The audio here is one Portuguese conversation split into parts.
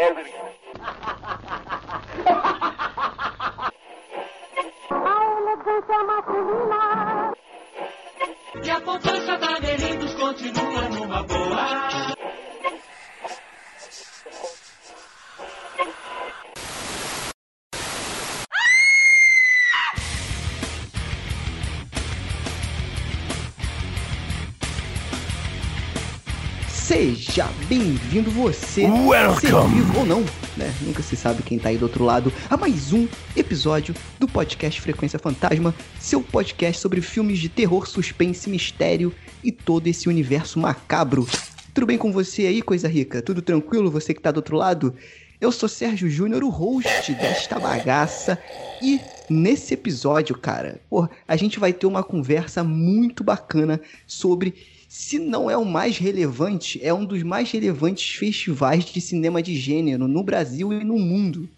E a poupança da Merinos continua numa boa. Seja bem-vindo você, ser vivo ou não, né? Nunca se sabe quem tá aí do outro lado, a mais um episódio do podcast Frequência Fantasma, seu podcast sobre filmes de terror, suspense, mistério e todo esse universo macabro. Tudo bem com você aí, coisa rica? Tudo tranquilo? Você que tá do outro lado? Eu sou Sérgio Júnior, o host desta bagaça, e nesse episódio, cara, pô, a gente vai ter uma conversa muito bacana sobre se não é o mais relevante, é um dos mais relevantes festivais de cinema de gênero no Brasil e no mundo.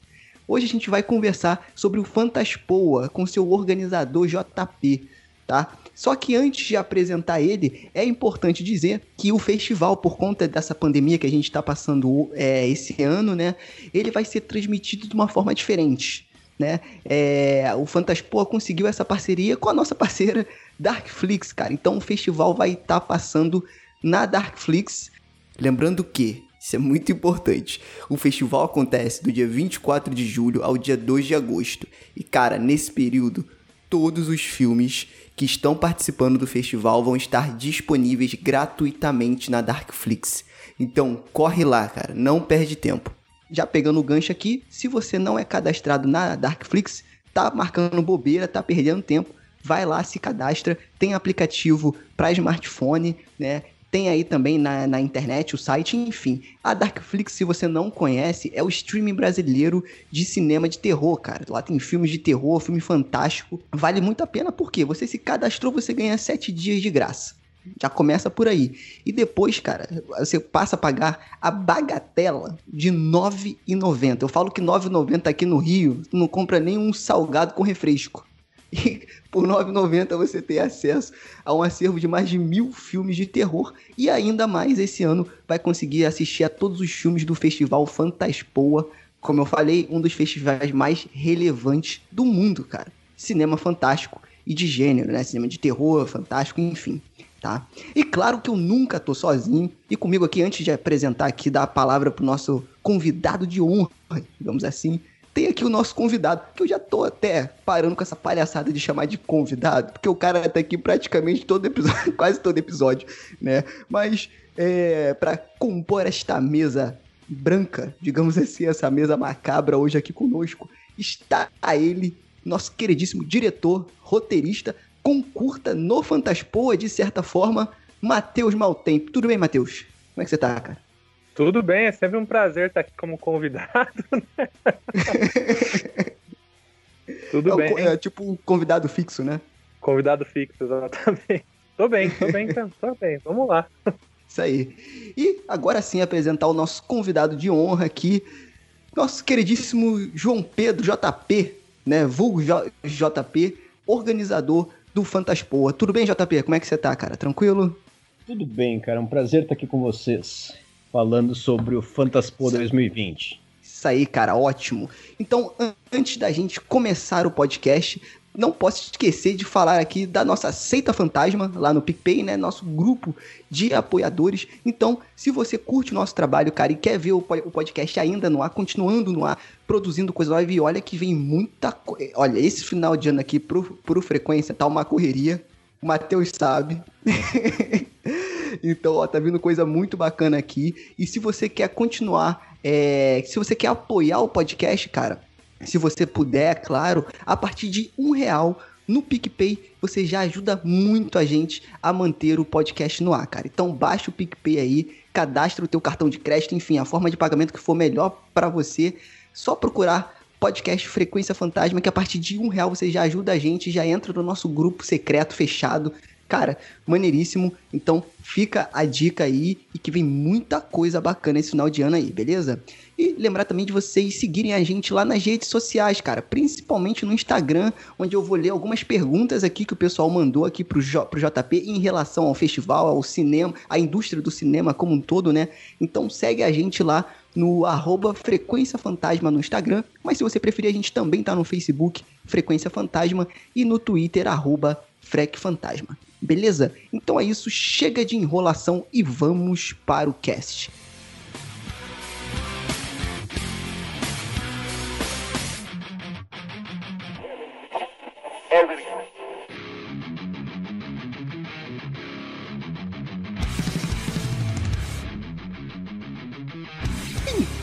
Hoje a gente vai conversar sobre o Fantaspoa com seu organizador JP, tá? Só que antes de apresentar ele, é importante dizer que o festival, por conta dessa pandemia que a gente está passando é, esse ano, né, ele vai ser transmitido de uma forma diferente. Né? É, o Fantaspoa conseguiu essa parceria com a nossa parceira Darkflix, cara. Então o festival vai estar tá passando na Darkflix. Lembrando que, isso é muito importante, o festival acontece do dia 24 de julho ao dia 2 de agosto. E, cara, nesse período, todos os filmes que estão participando do festival vão estar disponíveis gratuitamente na Darkflix. Então, corre lá, cara, não perde tempo. Já pegando o gancho aqui, se você não é cadastrado na Darkflix, tá marcando bobeira, tá perdendo tempo, vai lá, se cadastra, tem aplicativo para smartphone, né? Tem aí também na, na internet o site, enfim. A Darkflix, se você não conhece, é o streaming brasileiro de cinema de terror, cara. Lá tem filmes de terror, filme fantástico. Vale muito a pena porque você se cadastrou, você ganha 7 dias de graça. Já começa por aí. E depois, cara, você passa a pagar a bagatela de R$ 9,90. Eu falo que R$ 9,90 aqui no Rio, tu não compra nem um salgado com refresco. E por R$ 9,90 você tem acesso a um acervo de mais de mil filmes de terror. E ainda mais esse ano vai conseguir assistir a todos os filmes do Festival Fantaspoa. Como eu falei, um dos festivais mais relevantes do mundo, cara. Cinema fantástico e de gênero, né? Cinema de terror, fantástico, enfim. Tá? E claro que eu nunca tô sozinho. E comigo aqui, antes de apresentar aqui, dar a palavra pro nosso convidado de honra, digamos assim, tem aqui o nosso convidado, que eu já tô até parando com essa palhaçada de chamar de convidado, porque o cara tá aqui praticamente todo episódio, quase todo episódio, né? Mas é, para compor esta mesa branca, digamos assim, essa mesa macabra hoje aqui conosco, está a ele, nosso queridíssimo diretor, roteirista, com curta no Fantaspoa, de certa forma, Matheus Maltempo. Tudo bem, Matheus? Como é que você tá, cara? Tudo bem, é sempre um prazer estar aqui como convidado. Né? Tudo é, bem. É tipo um convidado fixo, né? Convidado fixo, exatamente. Tô bem, tô bem, então, tô bem. Vamos lá. Isso aí. E agora sim apresentar o nosso convidado de honra aqui, nosso queridíssimo João Pedro JP, né? Vulgo JP, organizador do Fantaspoa. Tudo bem, JP? Como é que você tá, cara? Tranquilo? Tudo bem, cara. É um prazer estar aqui com vocês falando sobre o Fantaspo 2020. Isso aí, cara, ótimo. Então, an antes da gente começar o podcast, não posso esquecer de falar aqui da nossa Seita Fantasma, lá no PicPay, né? Nosso grupo de apoiadores. Então, se você curte o nosso trabalho, cara, e quer ver o podcast ainda no ar, continuando no ar, produzindo coisa live, olha que vem muita coisa. Olha, esse final de ano aqui pro, pro Frequência tá uma correria. O Matheus sabe. então, ó, tá vindo coisa muito bacana aqui. E se você quer continuar, é, se você quer apoiar o podcast, cara, se você puder, claro, a partir de um real no PicPay, você já ajuda muito a gente a manter o podcast no ar, cara. Então baixa o PicPay aí, cadastra o teu cartão de crédito, enfim, a forma de pagamento que for melhor para você. Só procurar podcast Frequência Fantasma, que a partir de um real você já ajuda a gente, já entra no nosso grupo secreto fechado. Cara, maneiríssimo. Então fica a dica aí e que vem muita coisa bacana esse final de ano aí, beleza? E lembrar também de vocês seguirem a gente lá nas redes sociais, cara, principalmente no Instagram, onde eu vou ler algumas perguntas aqui que o pessoal mandou aqui pro, J, pro JP em relação ao festival, ao cinema, à indústria do cinema como um todo, né? Então segue a gente lá no arroba Frequência Fantasma no Instagram, mas se você preferir, a gente também tá no Facebook, Frequência Fantasma, e no Twitter, arroba Frec Fantasma. Beleza? Então é isso, chega de enrolação e vamos para o cast.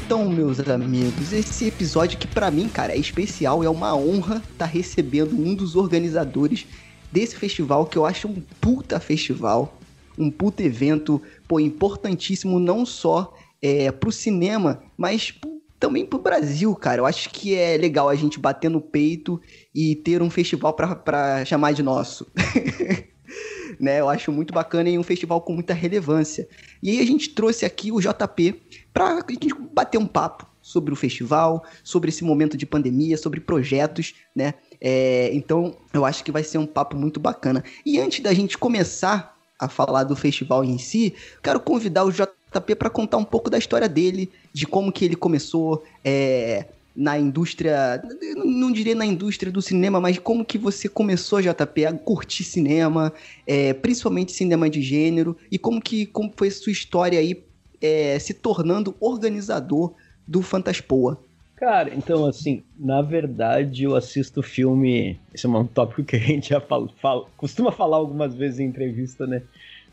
Então, meus amigos, esse episódio que para mim, cara, é especial, é uma honra estar tá recebendo um dos organizadores desse festival que eu acho um puta festival, um puta evento, pô, importantíssimo não só é, pro cinema, mas também pro Brasil, cara. Eu acho que é legal a gente bater no peito e ter um festival para chamar de nosso. né? Eu acho muito bacana e um festival com muita relevância. E aí a gente trouxe aqui o JP para a gente bater um papo sobre o festival, sobre esse momento de pandemia, sobre projetos, né? É, então eu acho que vai ser um papo muito bacana. E antes da gente começar a falar do festival em si, quero convidar o JP para contar um pouco da história dele, de como que ele começou, é, na indústria, não diria na indústria do cinema, mas como que você começou, JP, a curtir cinema, é, principalmente cinema de gênero, e como que como foi sua história aí é, se tornando organizador do Fantaspoa? Cara, então assim, na verdade eu assisto filme. Esse é um tópico que a gente já fala, fala costuma falar algumas vezes em entrevista, né?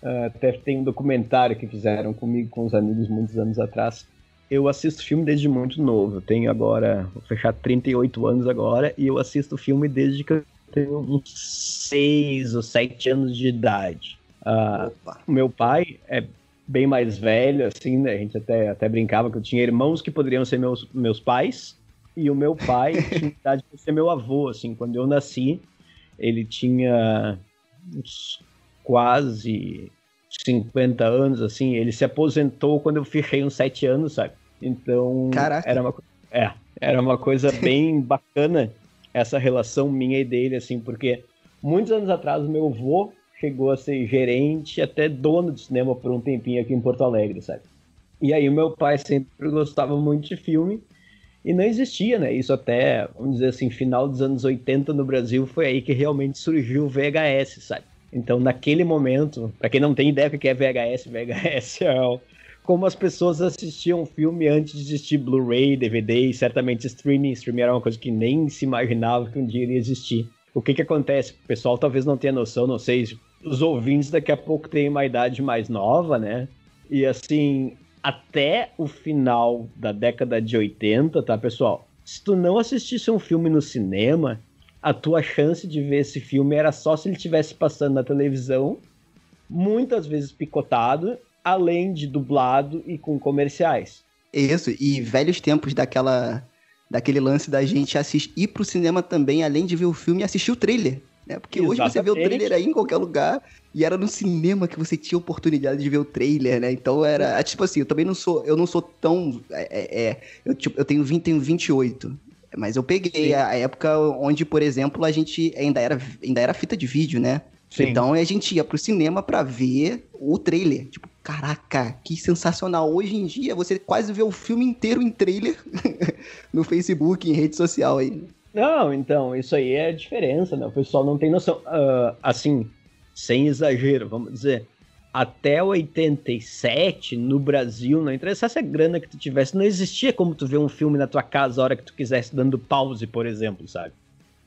Uh, até tem um documentário que fizeram comigo, com os amigos, muitos anos atrás, eu assisto filme desde muito novo. Eu tenho agora, vou fechar 38 anos agora, e eu assisto filme desde que eu tenho uns 6 ou 7 anos de idade. Uh, meu pai é bem mais velho, assim, né? A gente até, até brincava que eu tinha irmãos que poderiam ser meus, meus pais, e o meu pai tinha idade para ser meu avô, assim. Quando eu nasci, ele tinha uns quase 50 anos, assim, ele se aposentou quando eu fiquei uns 7 anos, sabe? Então, Caraca. era uma é, era uma coisa bem bacana essa relação minha e dele, assim, porque muitos anos atrás o meu avô chegou a ser gerente, até dono de cinema por um tempinho aqui em Porto Alegre, sabe? E aí o meu pai sempre gostava muito de filme e não existia, né? Isso até, vamos dizer assim, final dos anos 80 no Brasil foi aí que realmente surgiu o VHS, sabe? Então, naquele momento, para quem não tem ideia do que é VHS, VHS é como as pessoas assistiam filme antes de existir Blu-ray, DVD e certamente streaming. Streaming era uma coisa que nem se imaginava que um dia iria existir. O que que acontece? O pessoal talvez não tenha noção, não sei, os ouvintes daqui a pouco têm uma idade mais nova, né? E assim, até o final da década de 80, tá, pessoal? Se tu não assistisse um filme no cinema, a tua chance de ver esse filme era só se ele estivesse passando na televisão, muitas vezes picotado, além de dublado e com comerciais. Isso, e velhos tempos daquela daquele lance da gente assistir, ir pro cinema também, além de ver o filme, assistir o trailer. Né? Porque Exatamente. hoje você vê o trailer aí em qualquer lugar e era no cinema que você tinha oportunidade de ver o trailer, né? Então era. Tipo assim, eu também não sou. Eu não sou tão. É, é, é eu, tipo, eu tenho 20, tenho 28. Mas eu peguei a, a, época onde, por exemplo, a gente ainda era, ainda era fita de vídeo, né? Sim. Então a gente ia pro cinema para ver o trailer. Tipo, caraca, que sensacional. Hoje em dia você quase vê o filme inteiro em trailer no Facebook, em rede social aí. Não, então, isso aí é a diferença, né? O pessoal não tem noção. Uh, assim, sem exagero, vamos dizer até 87, no Brasil, não interessasse a grana que tu tivesse, não existia como tu ver um filme na tua casa a hora que tu quisesse, dando pause, por exemplo, sabe?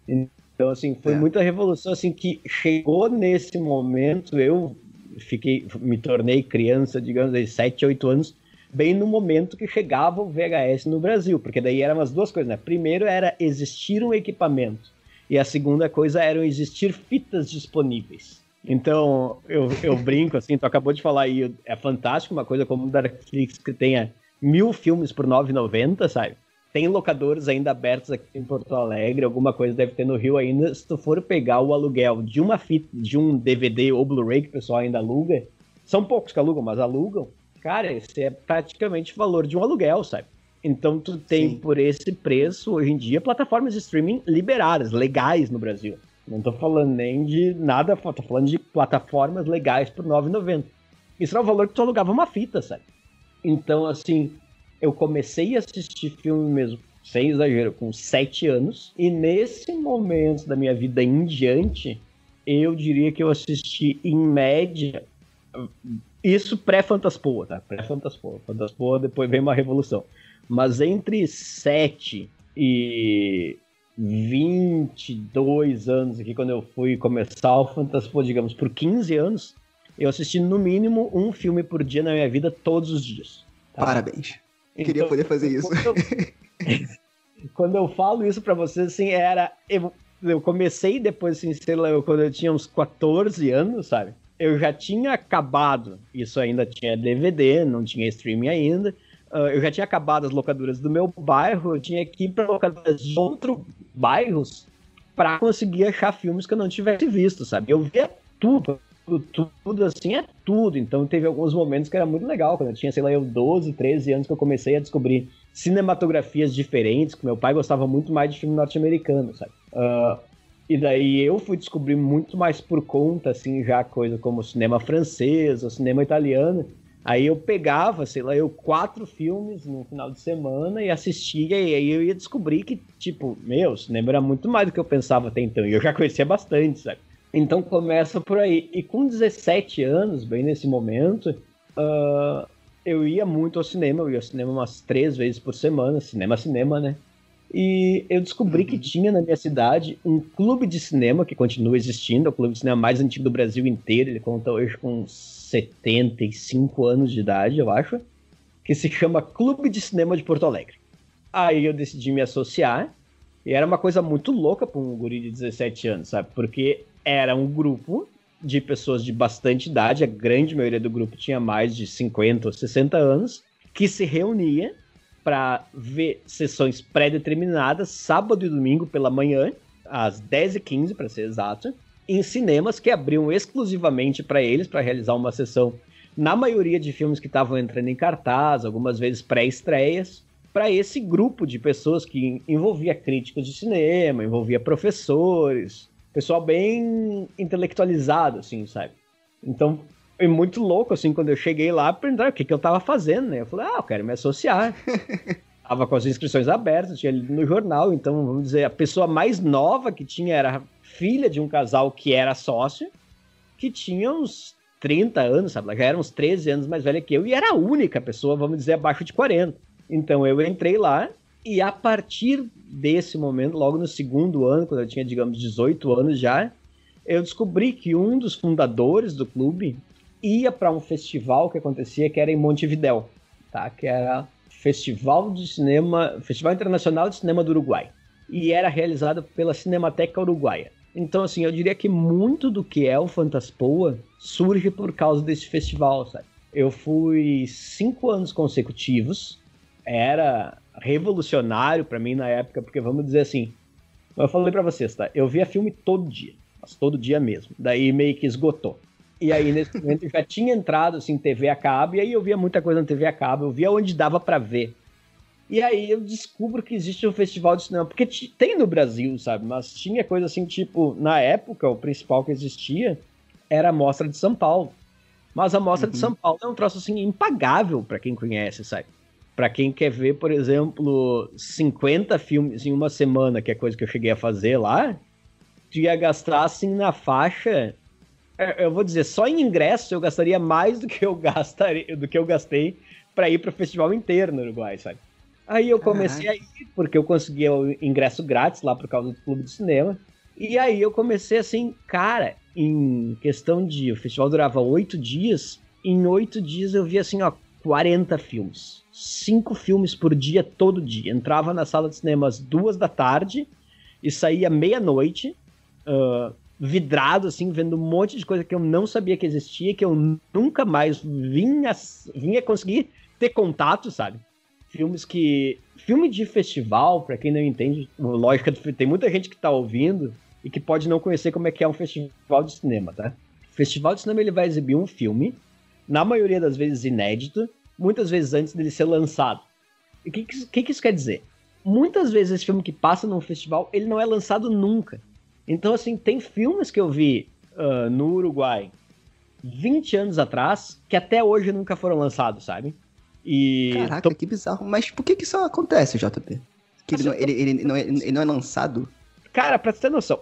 Então, assim, foi é. muita revolução, assim, que chegou nesse momento, eu fiquei, me tornei criança, digamos aí, 7, 8 anos, bem no momento que chegava o VHS no Brasil, porque daí eram as duas coisas, né? Primeiro era existir um equipamento, e a segunda coisa era existir fitas disponíveis. Então, eu, eu brinco, assim, tu acabou de falar aí, é fantástico uma coisa como o Netflix que tenha mil filmes por 9,90, sabe? Tem locadores ainda abertos aqui em Porto Alegre, alguma coisa deve ter no Rio ainda. Se tu for pegar o aluguel de uma fita, de um DVD ou Blu-ray que o pessoal ainda aluga, são poucos que alugam, mas alugam, cara, esse é praticamente o valor de um aluguel, sabe? Então tu tem Sim. por esse preço, hoje em dia, plataformas de streaming liberadas, legais no Brasil. Não tô falando nem de nada, tô falando de plataformas legais por R$ 9,90. Isso era o valor que tu alugava uma fita, sabe? Então, assim, eu comecei a assistir filme mesmo, sem exagero, com sete anos. E nesse momento da minha vida em diante, eu diria que eu assisti em média. Isso pré-Fantaspoa, tá? Pré-Fantaspoa. Fantaspoa depois vem uma revolução. Mas entre 7 e 22 anos aqui, quando eu fui começar o Fantaspoa, digamos, por 15 anos, eu assisti no mínimo um filme por dia na minha vida todos os dias. tá? Parabéns. Queria Então, poder fazer isso. Quando eu, quando eu falo isso pra vocês, assim, era. Eu, eu comecei depois, assim, sei lá, eu- quando eu tinha uns 14 anos, sabe? Eu já tinha acabado, isso ainda tinha DVD, não tinha streaming ainda. ah, eu já tinha acabado as locadoras do meu bairro, eu tinha que ir pra locadoras de outros bairros pra conseguir achar filmes que eu não tivesse visto, sabe? Eu via tudo, tudo, tudo assim, é tudo. Então teve alguns momentos que era muito legal, quando eu tinha, sei lá, eu 12, 13 anos que eu comecei a descobrir cinematografias diferentes, que meu pai gostava muito mais de filme norte-americano, sabe? Ah, e daí eu fui descobrir muito mais por conta, assim, já coisa como cinema francês ou cinema italiano. Aí eu pegava, sei lá, eu quatro filmes no final de semana e assistia, e aí eu ia descobrir que, tipo, meu, cinema era muito mais do que eu pensava até então. E eu já conhecia bastante, sabe? Então começa por aí. E com 17 anos, bem nesse momento, ah, eu ia muito ao cinema, eu ia ao cinema umas três vezes por semana, cinema, cinema, né? E eu descobri que tinha na minha cidade um clube de cinema que continua existindo, é o clube de cinema mais antigo do Brasil inteiro. Ele conta hoje com 75 anos de idade, eu acho, que se chama Clube de Cinema de Porto Alegre. Aí eu decidi me associar, e era uma coisa muito louca para um guri de 17 anos, sabe? Porque era um grupo de pessoas de bastante idade, a grande maioria do grupo tinha mais de 50 ou 60 anos, que se reunia para ver sessões pré-determinadas, sábado e domingo pela manhã, às 10h15 para ser exato, em cinemas que abriam exclusivamente para eles, para realizar uma sessão, na maioria de filmes que estavam entrando em cartaz, algumas vezes pré-estreias, para esse grupo de pessoas que envolvia críticos de cinema, envolvia professores, pessoal bem intelectualizado, assim, sabe? Então, foi muito louco, assim, quando eu cheguei lá, perguntaram o que, que eu tava fazendo, né? Eu falei, ah, eu quero me associar. tava com as inscrições abertas, tinha lido no jornal, então, vamos dizer, a pessoa mais nova que tinha era filha de um casal que era sócio, que tinha uns 30 anos, sabe? Ela já era uns 13 anos mais velha que eu, e era a única pessoa, vamos dizer, abaixo de 40. Então, eu entrei lá, e a partir desse momento, logo no segundo ano, quando eu tinha, digamos, 18 anos já, eu descobri que um dos fundadores do clube ia para um festival que acontecia que era em Montevidéu, tá? Que era Festival de Cinema, Festival Internacional de Cinema do Uruguai. E era realizado pela Cinemateca Uruguaia. Então, assim, eu diria que muito do que é o Fantaspoa surge por causa desse festival, sabe? Eu fui cinco anos consecutivos, era revolucionário para mim na época, porque vamos dizer assim, eu falei para vocês, tá? Eu via filme todo dia, mas todo dia mesmo. Daí meio que esgotou. E aí, nesse momento, eu já tinha entrado, assim, TV a cabo, e aí eu via muita coisa na TV a cabo, eu via onde dava para ver. E aí eu descubro que existe um festival de cinema, porque tem no Brasil, sabe? Mas tinha coisa assim, tipo, na época, o principal que existia era a Mostra de São Paulo. Mas a Mostra de Uhum. São Paulo é um troço, assim, impagável para quem conhece, sabe? Para quem quer ver, por exemplo, 50 filmes em uma semana, que é coisa que eu cheguei a fazer lá, tu ia gastar, assim, na faixa é, eu vou dizer, só em ingresso eu gastaria mais do que eu gastaria, do que eu gastei para ir pro festival inteiro no Uruguai, sabe? Aí eu comecei a ir porque eu conseguia o ingresso grátis lá por causa do clube de cinema. E aí eu comecei assim, cara, em questão de o festival durava oito dias, em oito dias eu vi assim, ó, 40 filmes. Cinco filmes por dia, todo dia. Entrava na sala de cinema às duas da tarde e saía meia-noite. ah, vidrado, assim, vendo um monte de coisa que eu não sabia que existia, que eu nunca mais vinha, vinha conseguir ter contato, sabe? Filmes que. Filme de festival, pra quem não entende, lógica, do- tem muita gente que tá ouvindo e que pode não conhecer como é que é um festival de cinema, tá? Festival de cinema ele vai exibir um filme, na maioria das vezes inédito, muitas vezes antes dele ser lançado. E o que, que, isso- que isso quer dizer? Muitas vezes esse filme que passa num festival, ele não é lançado nunca. Então, assim, tem filmes que eu vi ah, no Uruguai 20 anos atrás que até hoje nunca foram lançados, sabe? E Caraca, que bizarro. Mas por que, que isso acontece, JP? Que ele, não, ele, ele não é, ele não é lançado? Cara, pra você ter noção,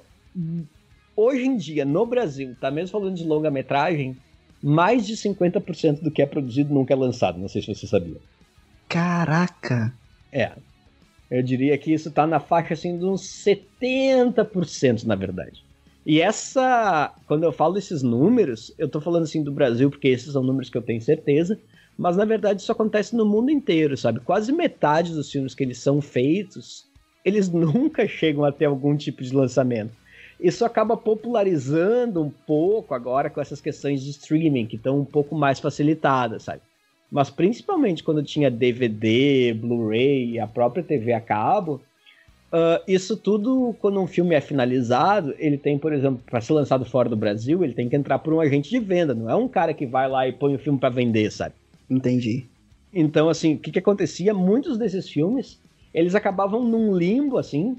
hoje em dia, no Brasil, tá mesmo falando de longa-metragem, mais de 50% do que é produzido nunca é lançado. Não sei se você sabia. Caraca! É. Eu diria que isso tá na faixa assim de uns 70%, na verdade. E essa, quando eu falo esses números, eu tô falando assim do Brasil, porque esses são números que eu tenho certeza, mas na verdade isso acontece no mundo inteiro, sabe? Quase metade dos filmes que eles são feitos, eles nunca chegam a ter algum tipo de lançamento. Isso acaba popularizando um pouco agora com essas questões de streaming, que estão um pouco mais facilitadas, sabe? Mas principalmente quando tinha DVD, Blu-ray e a própria TV a cabo, uh, isso tudo, quando um filme é finalizado, ele tem, por exemplo, para ser lançado fora do Brasil, ele tem que entrar por um agente de venda, não é um cara que vai lá e põe o filme para vender, sabe? Entendi. Então, assim, o que, que acontecia? Muitos desses filmes, eles acabavam num limbo, assim,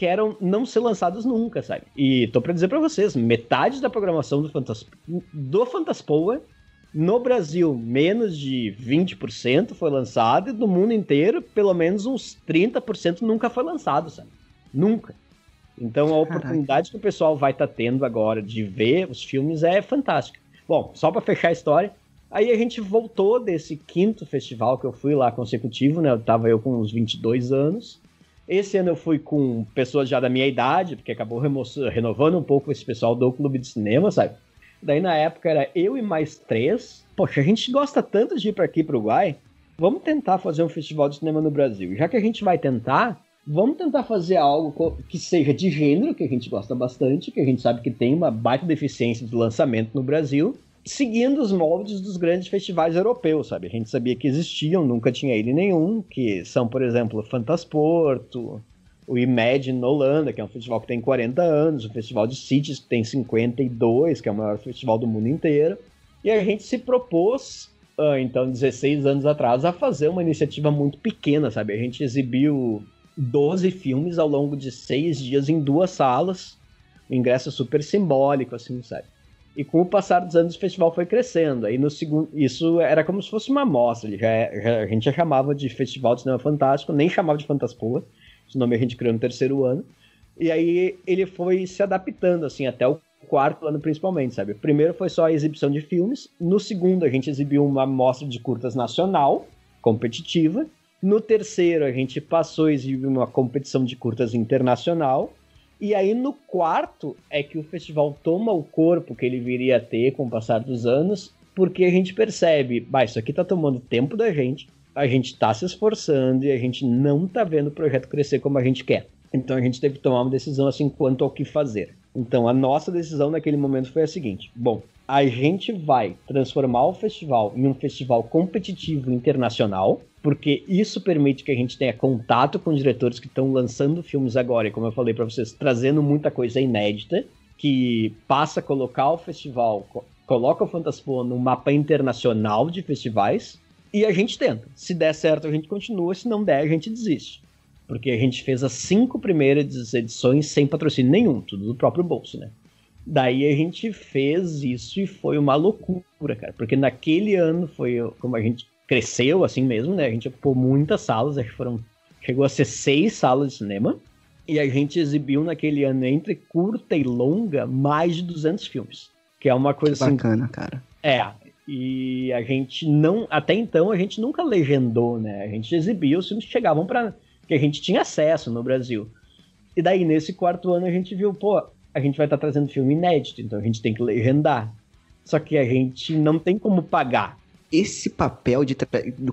que eram não ser lançados nunca, sabe? E tô pra dizer pra vocês, metade da programação do, Fantas... do Fantaspoa no Brasil, menos de 20% foi lançado, e do mundo inteiro, pelo menos uns 30% nunca foi lançado, sabe? Nunca. Então a oportunidade Caraca. que o pessoal vai estar tá tendo agora de ver os filmes é fantástica. Bom, só para fechar a história, aí a gente voltou desse quinto festival que eu fui lá consecutivo, né? Eu tava eu com uns 22 anos. Esse ano eu fui com pessoas já da minha idade, porque acabou renovando um pouco esse pessoal do clube de cinema, sabe? Daí na época era eu e mais três. Poxa, a gente gosta tanto de ir para aqui pro Uruguai. Vamos tentar fazer um festival de cinema no Brasil. Já que a gente vai tentar, vamos tentar fazer algo que seja de gênero, que a gente gosta bastante, que a gente sabe que tem uma baita deficiência de lançamento no Brasil, seguindo os moldes dos grandes festivais europeus, sabe? A gente sabia que existiam, nunca tinha ido nenhum, que são, por exemplo, Fantasporto, o Imagine na Holanda, que é um festival que tem 40 anos, o Festival de Cities, que tem 52, que é o maior festival do mundo inteiro. E a gente se propôs, ah, então, 16 anos atrás, a fazer uma iniciativa muito pequena, sabe? A gente exibiu 12 filmes ao longo de seis dias em duas salas, o ingresso é super simbólico, assim, sabe? E com o passar dos anos o festival foi crescendo. Aí no segundo, isso era como se fosse uma amostra. Já, já, a gente já chamava de Festival de Cinema Fantástico, nem chamava de Fantaspoa. Esse nome a gente criou no terceiro ano. E aí ele foi se adaptando, assim, até o quarto ano principalmente, sabe? O primeiro foi só a exibição de filmes. No segundo, a gente exibiu uma mostra de curtas nacional, competitiva. No terceiro, a gente passou a exibir uma competição de curtas internacional. E aí, no quarto, é que o festival toma o corpo que ele viria a ter com o passar dos anos, porque a gente percebe, bah, isso aqui tá tomando tempo da gente, a gente está se esforçando e a gente não está vendo o projeto crescer como a gente quer. Então a gente teve que tomar uma decisão assim quanto ao que fazer. Então a nossa decisão naquele momento foi a seguinte: bom, a gente vai transformar o festival em um festival competitivo internacional, porque isso permite que a gente tenha contato com diretores que estão lançando filmes agora, e como eu falei para vocês, trazendo muita coisa inédita, que passa a colocar o festival, coloca o Fantaspoa no mapa internacional de festivais, e a gente tenta. Se der certo, a gente continua. Se não der, a gente desiste. Porque a gente fez as cinco primeiras edições sem patrocínio nenhum, tudo do próprio bolso, né? Daí a gente fez isso e foi uma loucura, cara. Porque naquele ano foi como a gente cresceu assim mesmo, né? A gente ocupou muitas salas, acho que foram. Chegou a ser seis salas de cinema. E a gente exibiu naquele ano, entre curta e longa, mais de 200 filmes. Que é uma coisa que assim. Bacana, cara. É, e a gente não, até então a gente nunca legendou, né? A gente exibia os filmes que chegavam para que a gente tinha acesso no Brasil. E daí nesse quarto ano a gente viu, pô, a gente vai estar tá trazendo filme inédito, então a gente tem que legendar. Só que a gente não tem como pagar. Esse papel de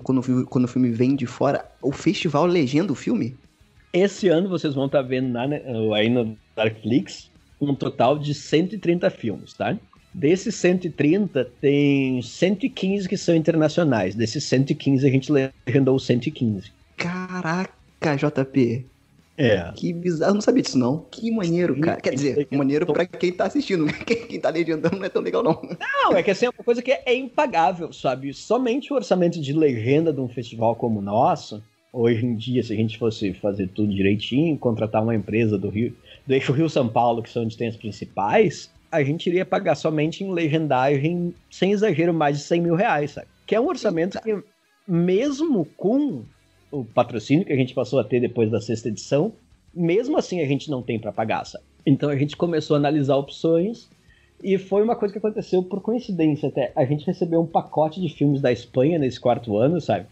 quando, quando o filme vem de fora, o festival legenda o filme? Esse ano vocês vão estar tá vendo na, aí no Darkflix um total de 130 filmes, tá? Desses 130, tem 115 que são internacionais. Desses 115, a gente legendou 115. Caraca, JP. É. Que bizarro, eu não sabia disso não. Que maneiro, cara. Quer dizer, maneiro pra quem tá assistindo. Quem tá legendando não é tão legal não. Não, é que assim, é uma coisa que é impagável, sabe? Somente o orçamento de legenda de um festival como o nosso, hoje em dia, se a gente fosse fazer tudo direitinho, contratar uma empresa do Rio, do eixo Rio-São Paulo, que são onde tem as principais, a gente iria pagar somente em legendagem, sem exagero, mais de 100 mil reais, sabe? Que é um orçamento que mesmo com o patrocínio que a gente passou a ter depois da sexta edição, mesmo assim a gente não tem para pagar, sabe? Então a gente começou a analisar opções e foi uma coisa que aconteceu por coincidência até. A gente recebeu um pacote de filmes da Espanha nesse quarto ano, sabe?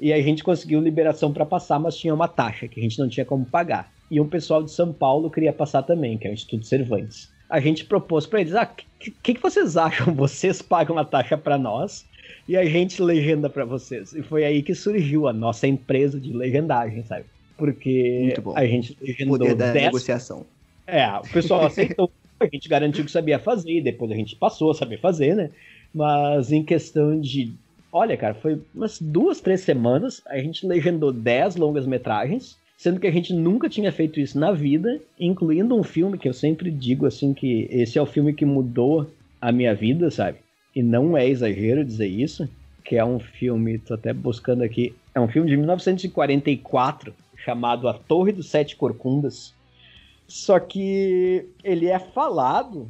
E a gente conseguiu liberação para passar, mas tinha uma taxa que a gente não tinha como pagar. E um pessoal de São Paulo queria passar também, que é o Instituto Cervantes. A gente propôs para eles: ah, o que, que, que, vocês acham? Vocês pagam a taxa para nós e a gente legenda para vocês. E foi aí que surgiu a nossa empresa de legendagem, sabe? Porque a gente legendou. Poder da 10... negociação. É, o pessoal aceitou, a gente garantiu que sabia fazer, e depois a gente passou a saber fazer, né? Mas em questão de Olha, cara, foi umas duas, três semanas, a gente legendou 10 longas metragens, sendo que a gente nunca tinha feito isso na vida, incluindo um filme que eu sempre digo assim que esse é o filme que mudou a minha vida, sabe? E não é exagero dizer isso, que é um filme, tô até buscando aqui, é um filme de 1944 chamado A Torre dos Sete Corcundas. Só que ele é falado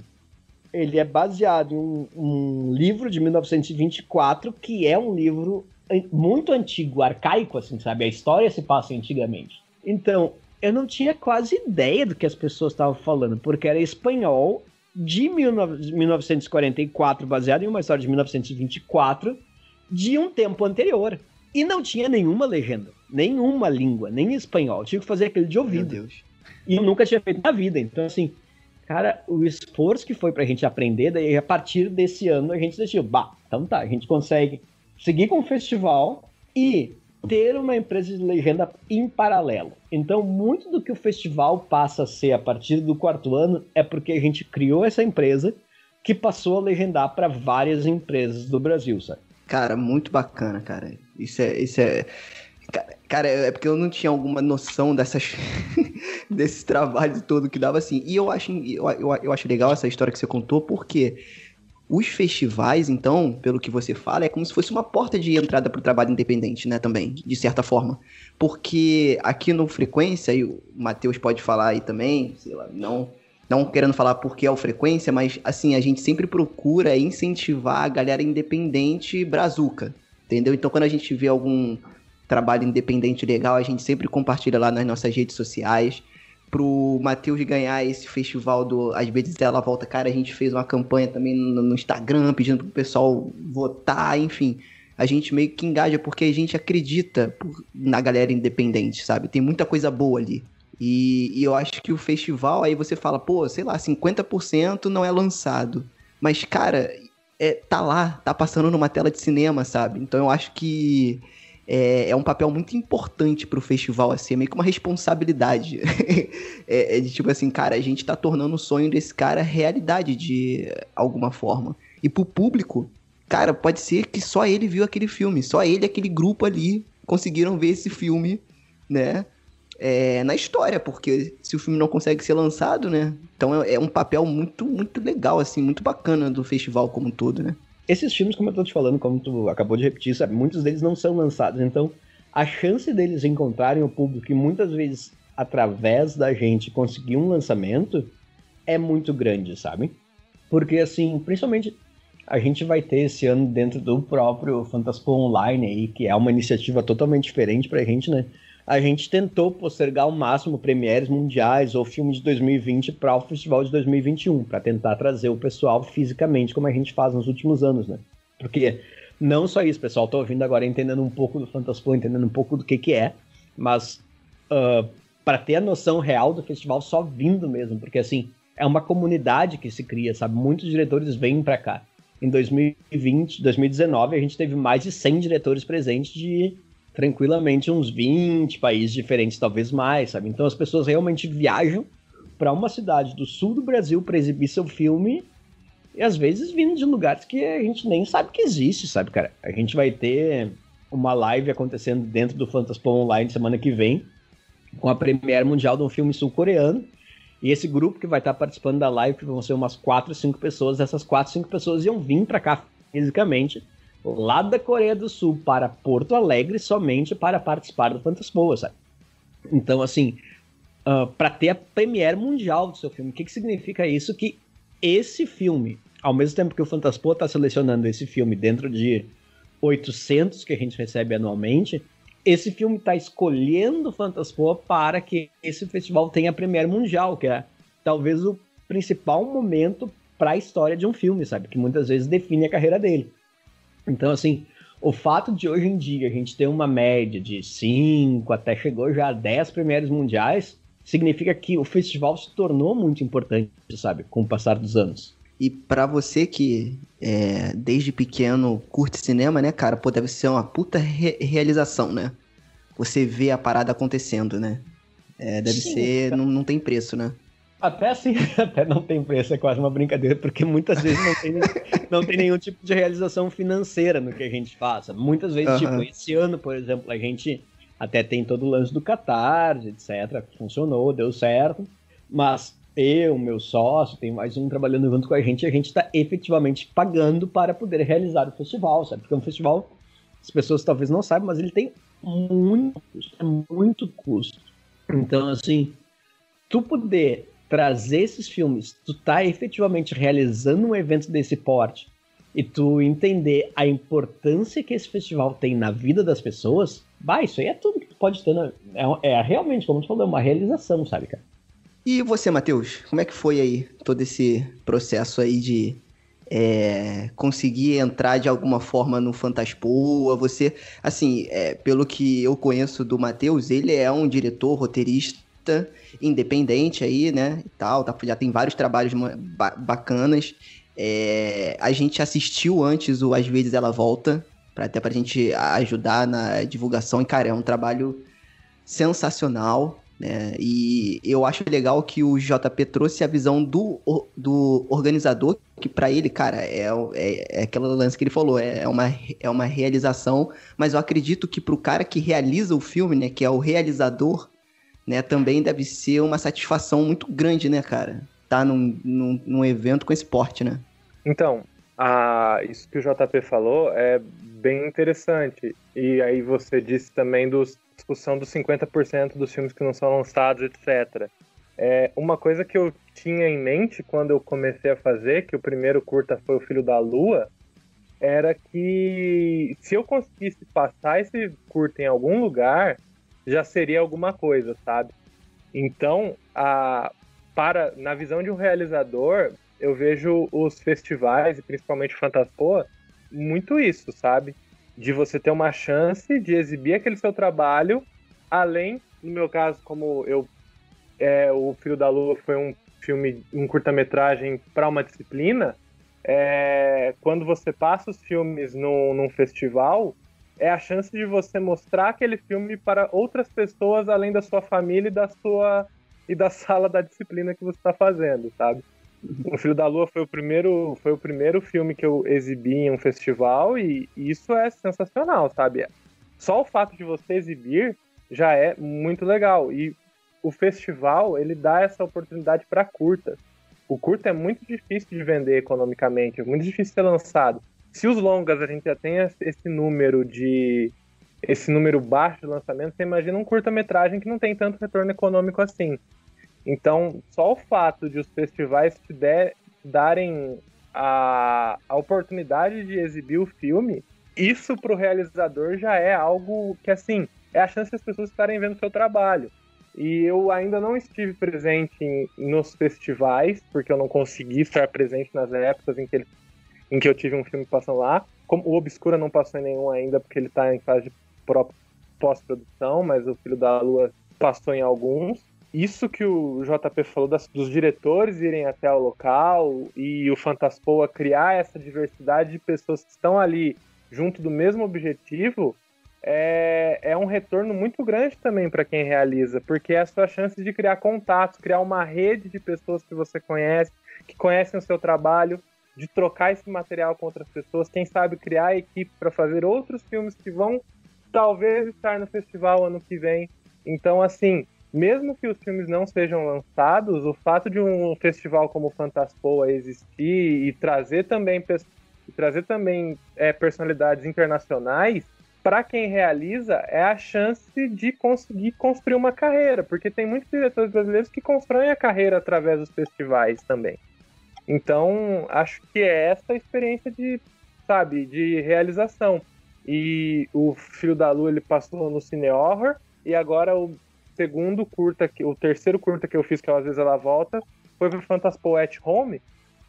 ele é baseado em um, um, livro de 1924, que é um livro muito antigo, arcaico, assim, sabe? A história se passa antigamente. Então, eu não tinha quase ideia do que as pessoas estavam falando, porque era espanhol de 1944, baseado em uma história de 1924, de um tempo anterior. E não tinha nenhuma legenda, nenhuma língua, nem espanhol. Eu tive que fazer aquele de ouvido. Meu Deus. E eu nunca tinha feito na vida. Então, assim, cara, o esforço que foi pra gente aprender, daí a partir desse ano a gente decidiu, bah, então tá, a gente consegue seguir com o festival e ter uma empresa de legenda em paralelo. Então, muito do que o festival passa a ser a partir do quarto ano é porque a gente criou essa empresa que passou a legendar para várias empresas do Brasil, sabe? Cara, muito bacana, cara. Isso é, isso é Cara, é porque eu não tinha alguma noção dessas desse trabalho todo que dava assim. E eu acho, eu, eu, eu acho legal essa história que você contou, porque os festivais, então, pelo que você fala, é como se fosse uma porta de entrada para o trabalho independente, né, também, de certa forma. Porque aqui no Frequência, e o Matheus pode falar aí também, sei lá, não, não querendo falar porque é o Frequência, mas assim, a gente sempre procura incentivar a galera independente brazuca, entendeu? Então, quando a gente vê algum trabalho independente legal, a gente sempre compartilha lá nas nossas redes sociais. Pro Matheus ganhar esse festival do Às vezes ela volta, cara, a gente fez uma campanha também no, no Instagram pedindo pro pessoal votar, enfim. A gente meio que engaja porque a gente acredita na galera independente, sabe? Tem muita coisa boa ali. E, e eu acho que o festival, aí você fala, pô, sei lá, 50% não é lançado. Mas, cara, é, tá lá, tá passando numa tela de cinema, sabe? Então eu acho que é, é um papel muito importante pro festival, assim, é meio que uma responsabilidade. é, é, de tipo assim, cara, a gente tá tornando o sonho desse cara realidade de alguma forma. E pro público, cara, pode ser que só ele viu aquele filme, só ele, aquele grupo ali, conseguiram ver esse filme, né? É, na história, porque se o filme não consegue ser lançado, né? Então é, é um papel muito, muito legal, assim, muito bacana do festival como um todo, né? Esses filmes, como eu tô te falando, como tu acabou de repetir, sabe, muitos deles não são lançados. Então, a chance deles encontrarem o público e muitas vezes através da gente conseguir um lançamento é muito grande, sabe? Porque assim, principalmente a gente vai ter esse ano dentro do próprio Fantaspo Online aí, que é uma iniciativa totalmente diferente pra gente, né? A gente tentou postergar ao máximo premieres mundiais ou filmes de 2020 para o festival de 2021, para tentar trazer o pessoal fisicamente, como a gente faz nos últimos anos, né? Porque não só isso, pessoal, tô ouvindo agora entendendo um pouco do Fantaspo, entendendo um pouco do que que é, mas uh, para ter a noção real do festival só vindo mesmo, porque assim, é uma comunidade que se cria, sabe? Muitos diretores vêm para cá. Em 2020, 2019, a gente teve mais de 100 diretores presentes de tranquilamente uns 20 países diferentes, talvez mais, sabe? Então as pessoas realmente viajam para uma cidade do sul do Brasil para exibir seu filme e às vezes vindo de lugares que a gente nem sabe que existe, sabe, cara? A gente vai ter uma live acontecendo dentro do Fantaspo Online semana que vem com a premiere mundial de um filme sul-coreano. E esse grupo que vai estar participando da live vão ser umas 4, 5 pessoas. Essas 4, 5 pessoas iam vir para cá fisicamente lá da Coreia do Sul para Porto Alegre somente para participar do Fantaspoa, sabe? Então, assim, uh, ah, para ter a premiere mundial do seu filme, o que, que significa isso? Que esse filme, ao mesmo tempo que o Fantaspoa está selecionando esse filme dentro de 800 que a gente recebe anualmente, esse filme está escolhendo Fantaspoa para que esse festival tenha a Premiere Mundial, que é talvez o principal momento para a história de um filme, sabe? Que muitas vezes define a carreira dele. Então, assim, o fato de hoje em dia a gente ter uma média de 5 até chegou já a 10 premieres mundiais, significa que o festival se tornou muito importante, sabe? Com o passar dos anos. E para você que é, desde pequeno curte cinema, né, cara, pô, deve ser uma puta re realização, né? Você vê a parada acontecendo, né? É, deve Sim, ser. Não, não tem preço, né? Até assim, até não tem preço, é quase uma brincadeira, porque muitas vezes não tem, não tem nenhum tipo de realização financeira no que a gente faça. Muitas vezes, uhum. tipo, esse ano, por exemplo, a gente até tem todo o lance do Catarse, etc. Funcionou, deu certo, mas eu, meu sócio, tem mais um trabalhando junto com a gente, e a gente está efetivamente pagando para poder realizar o festival, sabe? Porque é um festival, as pessoas talvez não saibam, mas ele tem muito custo, é muito custo. Então, assim, tu poder trazer esses filmes, tu tá efetivamente realizando um evento desse porte e tu entender a importância que esse festival tem na vida das pessoas, bah, isso aí é tudo que tu pode ter. Na... É, é realmente, como tu falou, é uma realização, sabe, cara? E você, Matheus, como é que foi aí todo esse processo aí de é, conseguir entrar de alguma forma no Fantaspoa? Você, assim, é, pelo que eu conheço do Matheus, ele é um diretor, roteirista independente aí, né? E tal, tá, já tem vários trabalhos bacanas. É, a gente assistiu antes o Às vezes ela volta, pra, até pra gente ajudar na divulgação. E, cara, é um trabalho sensacional. Né? E eu acho legal que o JP trouxe a visão do, do organizador, que para ele, cara, é, é, é aquele lance que ele falou, é, é, uma, é uma realização, mas eu acredito que pro cara que realiza o filme, né, que é o realizador, né, também deve ser uma satisfação muito grande, né, cara? Tá num, num, num evento com esse porte, né? Então, a, isso que o JP falou é bem interessante. E aí você disse também dos discussão dos 50% dos filmes que não são lançados, etc. É, uma coisa que eu tinha em mente quando eu comecei a fazer, que o primeiro curta foi O Filho da Lua, era que se eu conseguisse passar esse curta em algum lugar, já seria alguma coisa, sabe? Então, a, para na visão de um realizador, eu vejo os festivais, e principalmente o Fantaspoa, muito isso, sabe? de você ter uma chance de exibir aquele seu trabalho, além, no meu caso, como eu é, o Filho da Lua foi um filme, um curta-metragem para uma disciplina, é, quando você passa os filmes no, num festival, é a chance de você mostrar aquele filme para outras pessoas além da sua família e da sua e da sala da disciplina que você está fazendo, sabe? O Filho da Lua foi o primeiro, foi o primeiro filme que eu exibi em um festival e, e isso é sensacional, sabe? Só o fato de você exibir já é muito legal e o festival ele dá essa oportunidade para curta. O curta é muito difícil de vender economicamente, é muito difícil de ser lançado. Se os longas a gente já tem esse número de esse número baixo de lançamento, você imagina um curta-metragem que não tem tanto retorno econômico assim. Então, só o fato de os festivais te der, darem a, a oportunidade de exibir o filme, isso para o realizador já é algo que, assim, é a chance das pessoas estarem vendo o seu trabalho. E eu ainda não estive presente em, nos festivais, porque eu não consegui estar presente nas épocas em que, ele, em que eu tive um filme passando lá. Como o Obscura não passou em nenhum ainda, porque ele está em fase de pós-produção, mas o Filho da Lua passou em alguns isso que o JP falou das, dos diretores irem até o local e o Fantaspoa criar essa diversidade de pessoas que estão ali junto do mesmo objetivo é, é um retorno muito grande também para quem realiza, porque é a sua chance de criar contatos, criar uma rede de pessoas que você conhece, que conhecem o seu trabalho, de trocar esse material com outras pessoas, quem sabe criar equipe para fazer outros filmes que vão talvez estar no festival ano que vem. Então, assim, mesmo que os filmes não sejam lançados, o fato de um festival como o Fantaspoa existir e trazer também, e trazer também é, personalidades internacionais, para quem realiza, é a chance de conseguir construir uma carreira, porque tem muitos diretores brasileiros que constroem a carreira através dos festivais também. Então, acho que é essa a experiência de, sabe, de realização. e o Filho da Lua ele passou no Cine Horror e agora o segundo curta, o terceiro curta que eu fiz, que é às vezes ela volta, foi pro Fantaspo at Home,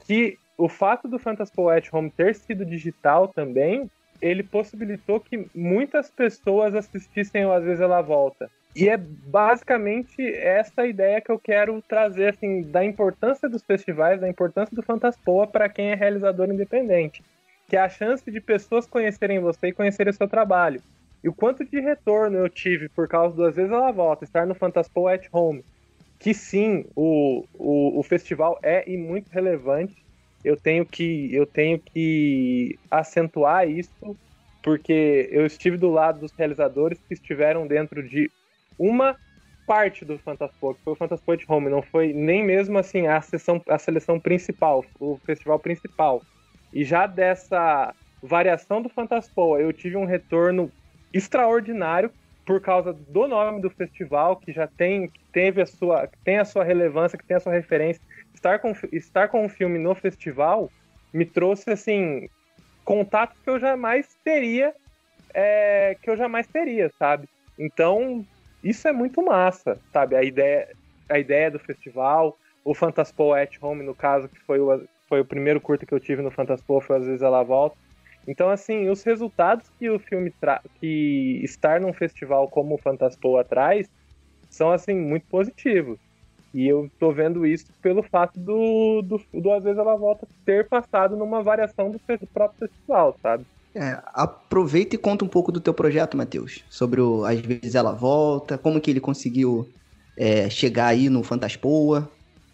que o fato do Fantaspo at Home ter sido digital também, ele possibilitou que muitas pessoas assistissem o Às vezes ela volta. E é basicamente essa ideia que eu quero trazer, assim, da importância dos festivais, da importância do Fantaspoa para quem é realizador independente. Que é a chance de pessoas conhecerem você e conhecerem o seu trabalho. E o quanto de retorno eu tive por causa do vezes ela volta, estar no Fantaspo at Home, que sim, o, o, o festival é e muito relevante. Eu tenho que eu tenho que acentuar isso porque eu estive do lado dos realizadores que estiveram dentro de uma parte do Fantaspo, que foi o Fantaspo at Home, não foi nem mesmo assim a sessão, a seleção principal, o festival principal. E já dessa variação do Fantaspo, eu tive um retorno extraordinário por causa do nome do festival, que já tem, que teve a sua, que tem a sua relevância, que tem a sua referência. Estar com, estar com o filme no festival me trouxe assim contatos que eu jamais teria, é, que eu jamais teria, sabe? Então isso é muito massa, sabe? A ideia, a ideia do festival, o Fantaspo at Home no caso que foi o, foi o primeiro curta que eu tive no Fantaspo, foi às vezes ela volta então, assim, os resultados que o filme traz, que estar num festival como o Fantaspoa traz, são, assim, muito positivos. E eu tô vendo isso pelo fato do, do, do Às vezes ela volta ter passado numa variação do, do próprio festival, sabe? É, aproveita e conta um pouco do teu projeto, Matheus. Sobre o Às vezes ela volta, como que ele conseguiu é, chegar aí no Fantaspoa.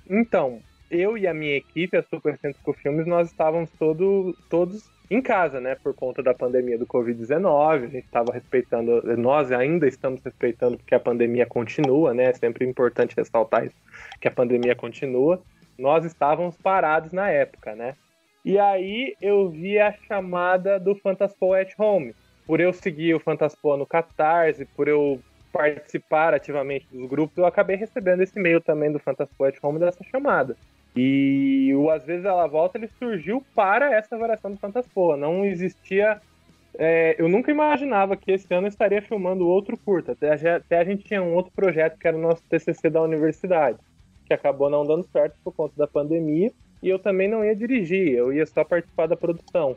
Então, eu e a minha equipe, a Super Centro Filmes, nós estávamos todo, todos em casa, né, por conta da pandemia do Covid-19, a gente estava respeitando, nós ainda estamos respeitando porque a pandemia continua, né, é sempre importante ressaltar isso, que a pandemia continua, nós estávamos parados na época, né, e aí eu vi a chamada do Fantaspo at Home, por eu seguir o Fantaspo no Catarse, por eu participar ativamente dos grupos, eu acabei recebendo esse e-mail também do Fantaspo at Home dessa chamada. E o Às vezes ela volta, ele surgiu para essa variação do Fantaspoa. Não existia. É, eu nunca imaginava que esse ano eu estaria filmando outro curta. Até, até, a gente tinha um outro projeto que era o nosso TCC da universidade, que acabou não dando certo por conta da pandemia. E eu também não ia dirigir, eu ia só participar da produção,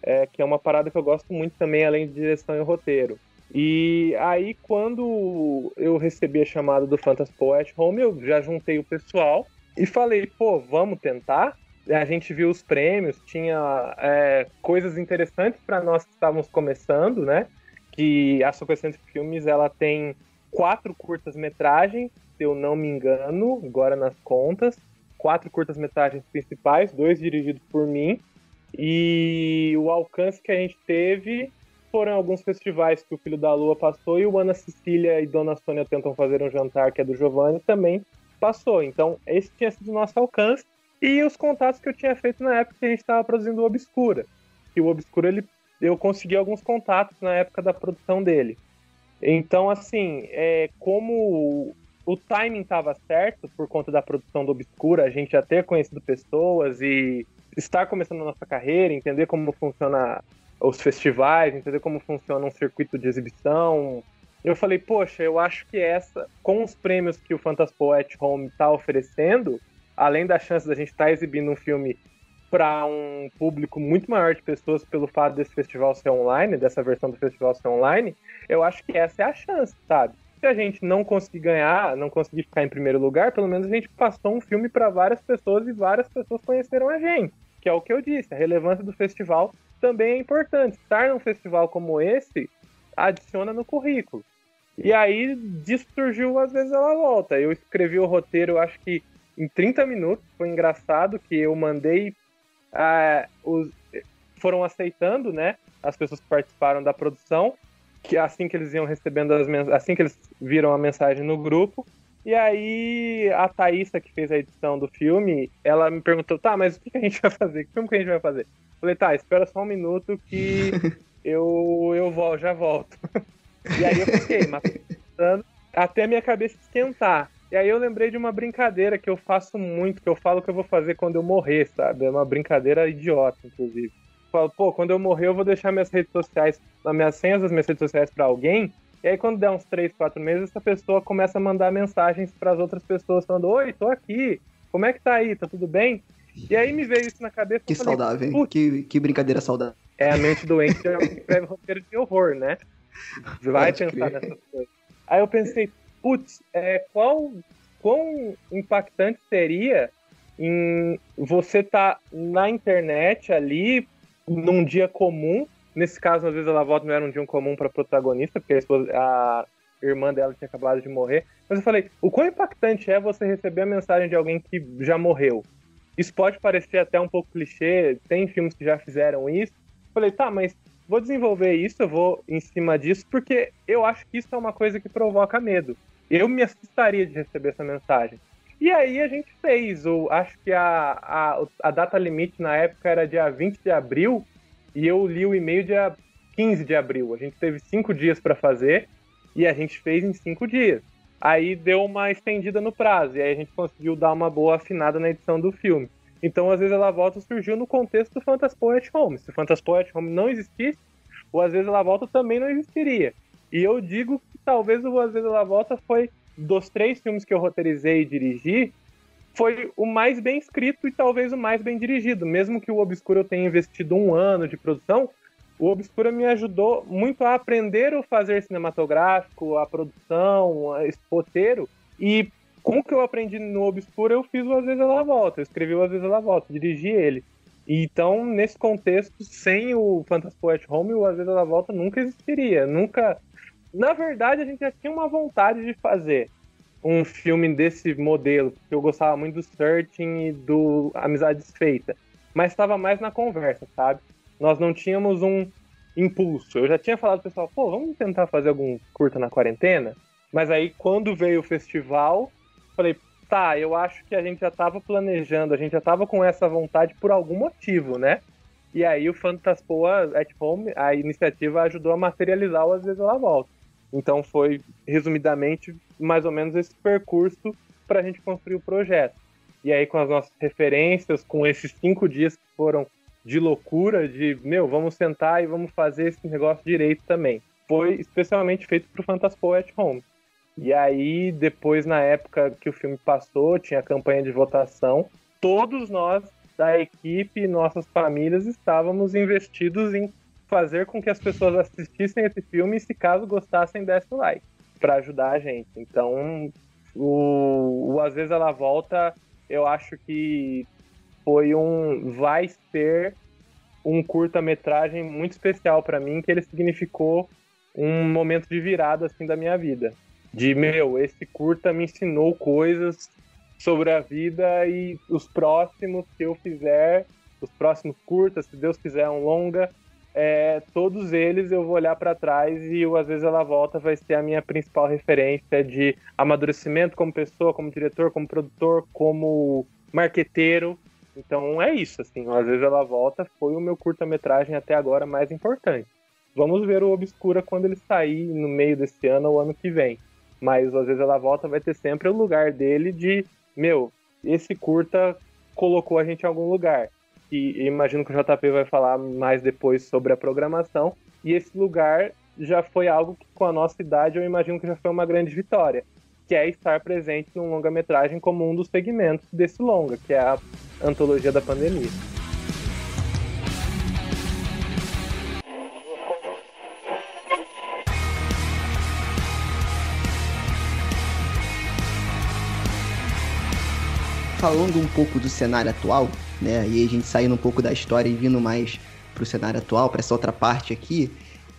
é, que é uma parada que eu gosto muito também, além de direção e roteiro. E aí, quando eu recebi a chamada do Fantaspo at Home, eu já juntei o pessoal e falei, pô, vamos tentar? A gente viu os prêmios, tinha é, coisas interessantes para nós que estávamos começando, né? Que a Super Filmes ela tem quatro curtas-metragens, se eu não me engano, agora nas contas. Quatro curtas-metragens principais, dois dirigidos por mim. E o alcance que a gente teve foram alguns festivais que o Filho da Lua passou e o Ana Cecília e Dona Sônia tentam fazer um jantar, que é do Giovanni, também passou. Então, esse tinha sido o nosso alcance. E os contatos que eu tinha feito na época que a gente estava produzindo o Obscura. Que o Obscura, ele, eu consegui alguns contatos na época da produção dele. Então, assim, é, como o timing estava certo por conta da produção do Obscura, a gente já ter conhecido pessoas e estar começando a nossa carreira, entender como funciona os festivais, entender como funciona um circuito de exibição, eu falei, poxa, eu acho que essa, com os prêmios que o Fantaspo at Home está oferecendo, além da chance da gente estar tá exibindo um filme para um público muito maior de pessoas pelo fato desse festival ser online, dessa versão do festival ser online, eu acho que essa é a chance, sabe? Se a gente não conseguir ganhar, não conseguir ficar em primeiro lugar, pelo menos a gente passou um filme para várias pessoas e várias pessoas conheceram a gente, que é o que eu disse, a relevância do festival também é importante. Estar num festival como esse adiciona no currículo. E aí disso surgiu Às vezes ela volta. Eu escrevi o roteiro, acho que em 30 minutos. Foi engraçado que eu mandei. Uh, os, foram aceitando, né? As pessoas que participaram da produção. Que assim que eles iam recebendo as assim que eles viram a mensagem no grupo. E aí a Thaísa, que fez a edição do filme, ela me perguntou, tá, mas o que, a gente vai fazer? Que filme que a gente vai fazer? Eu falei, tá, espera só um minuto que eu, eu já volto. E aí eu fiquei matando até a minha cabeça esquentar. E aí eu lembrei de uma brincadeira que eu faço muito, que eu falo que eu vou fazer quando eu morrer, sabe? É uma brincadeira idiota, inclusive. Falo, pô, quando eu morrer eu vou deixar minhas redes sociais, as minhas senhas das minhas redes sociais para alguém. E aí quando der uns 3, 4 meses, essa pessoa começa a mandar mensagens para as outras pessoas falando: "Oi, tô aqui. Como é que tá aí? Tá tudo bem?" E aí me veio isso na cabeça. Que falei, saudável, hein? Que, que brincadeira saudável. É a mente doente é escreve roteiro de horror, né? Vai Pode pensar crer. nessas coisas. Aí eu pensei, putz, é, qual, quão impactante seria em você estar tá na internet ali num dia comum. Nesse caso, às vezes ela volta não era um dia comum para protagonista, porque a, esposa, a, irmã dela tinha acabado de morrer. Mas eu falei, o quão impactante é você receber a mensagem de alguém que já morreu? Isso pode parecer até um pouco clichê, tem filmes que já fizeram isso. Eu falei, tá, mas vou desenvolver isso, eu vou em cima disso, porque eu acho que isso é uma coisa que provoca medo. Eu me assustaria de receber essa mensagem. E aí a gente fez, o, acho que a, a, a data limite na época era dia 20 de abril, e eu li o e-mail dia 15 de abril. A gente teve cinco dias para fazer, e a gente fez em cinco dias. Aí deu uma estendida no prazo, e aí a gente conseguiu dar uma boa afinada na edição do filme. Então, às vezes, ela volta surgiu no contexto do Fantaspo at Home. Se o Fantaspo at Home não existisse, o Às vezes ela volta também não existiria. E eu digo que talvez o Às vezes ela volta foi dos três filmes que eu roteirizei e dirigi, foi o mais bem escrito e talvez o mais bem dirigido. Mesmo que o Obscura eu tenha investido um ano de produção, o Obscura me ajudou muito a aprender o fazer cinematográfico, a produção, esse roteiro. E com o que eu aprendi no Obscura, eu fiz o Às vezes ela volta. Eu escrevi o Às vezes ela volta, dirigi ele. Então, nesse contexto, sem o Fantaspo at Home, o Às vezes ela volta nunca existiria. Nunca na verdade, a gente já tinha uma vontade de fazer um filme desse modelo, porque eu gostava muito do Searching e do Amizade Desfeita, mas estava mais na conversa, sabe? Nós não tínhamos um impulso. Eu já tinha falado pro pessoal, pô, vamos tentar fazer algum curta na quarentena? Mas aí, quando veio o festival, falei, tá, eu acho que a gente já estava planejando, a gente já estava com essa vontade por algum motivo, né? E aí o Fantaspoa at Home, a iniciativa ajudou a materializar o Às vezes ela volta. Então foi, resumidamente, mais ou menos esse percurso para a gente construir o projeto. E aí, com as nossas referências, com esses cinco dias que foram de loucura, de, meu, vamos sentar e vamos fazer esse negócio direito também. Foi especialmente feito para o Fantaspo at Home. E aí, depois, na época que o filme passou, tinha a campanha de votação, todos nós da equipe, nossas famílias, estávamos investidos em fazer com que as pessoas assistissem esse filme e, se caso gostassem, dessem o like para ajudar a gente. Então, o, o Às vezes ela volta, eu acho que foi um. vai ser um curta-metragem muito especial para mim, que ele significou um momento de virada assim da minha vida. De meu, esse curta me ensinou coisas sobre a vida e os próximos que eu fizer, os próximos curtas, se Deus quiser um longa, é, todos eles eu vou olhar para trás e o Às vezes ela volta vai ser a minha principal referência de amadurecimento como pessoa, como diretor, como produtor, como marqueteiro. Então é isso, assim, às vezes ela volta foi o meu curta-metragem até agora mais importante. Vamos ver o Obscura quando ele sair no meio desse ano ou ano que vem. Mas às vezes ela volta vai ter sempre o lugar dele de, meu, esse curta colocou a gente em algum lugar que imagino que o JP vai falar mais depois sobre a programação. E esse lugar já foi algo que, com a nossa idade, eu imagino que já foi uma grande vitória, que é estar presente num longa-metragem como um dos segmentos desse longa, que é a antologia da pandemia. Falando um pouco do cenário atual, né? E a gente saindo um pouco da história e vindo mais pro cenário atual, para essa outra parte aqui.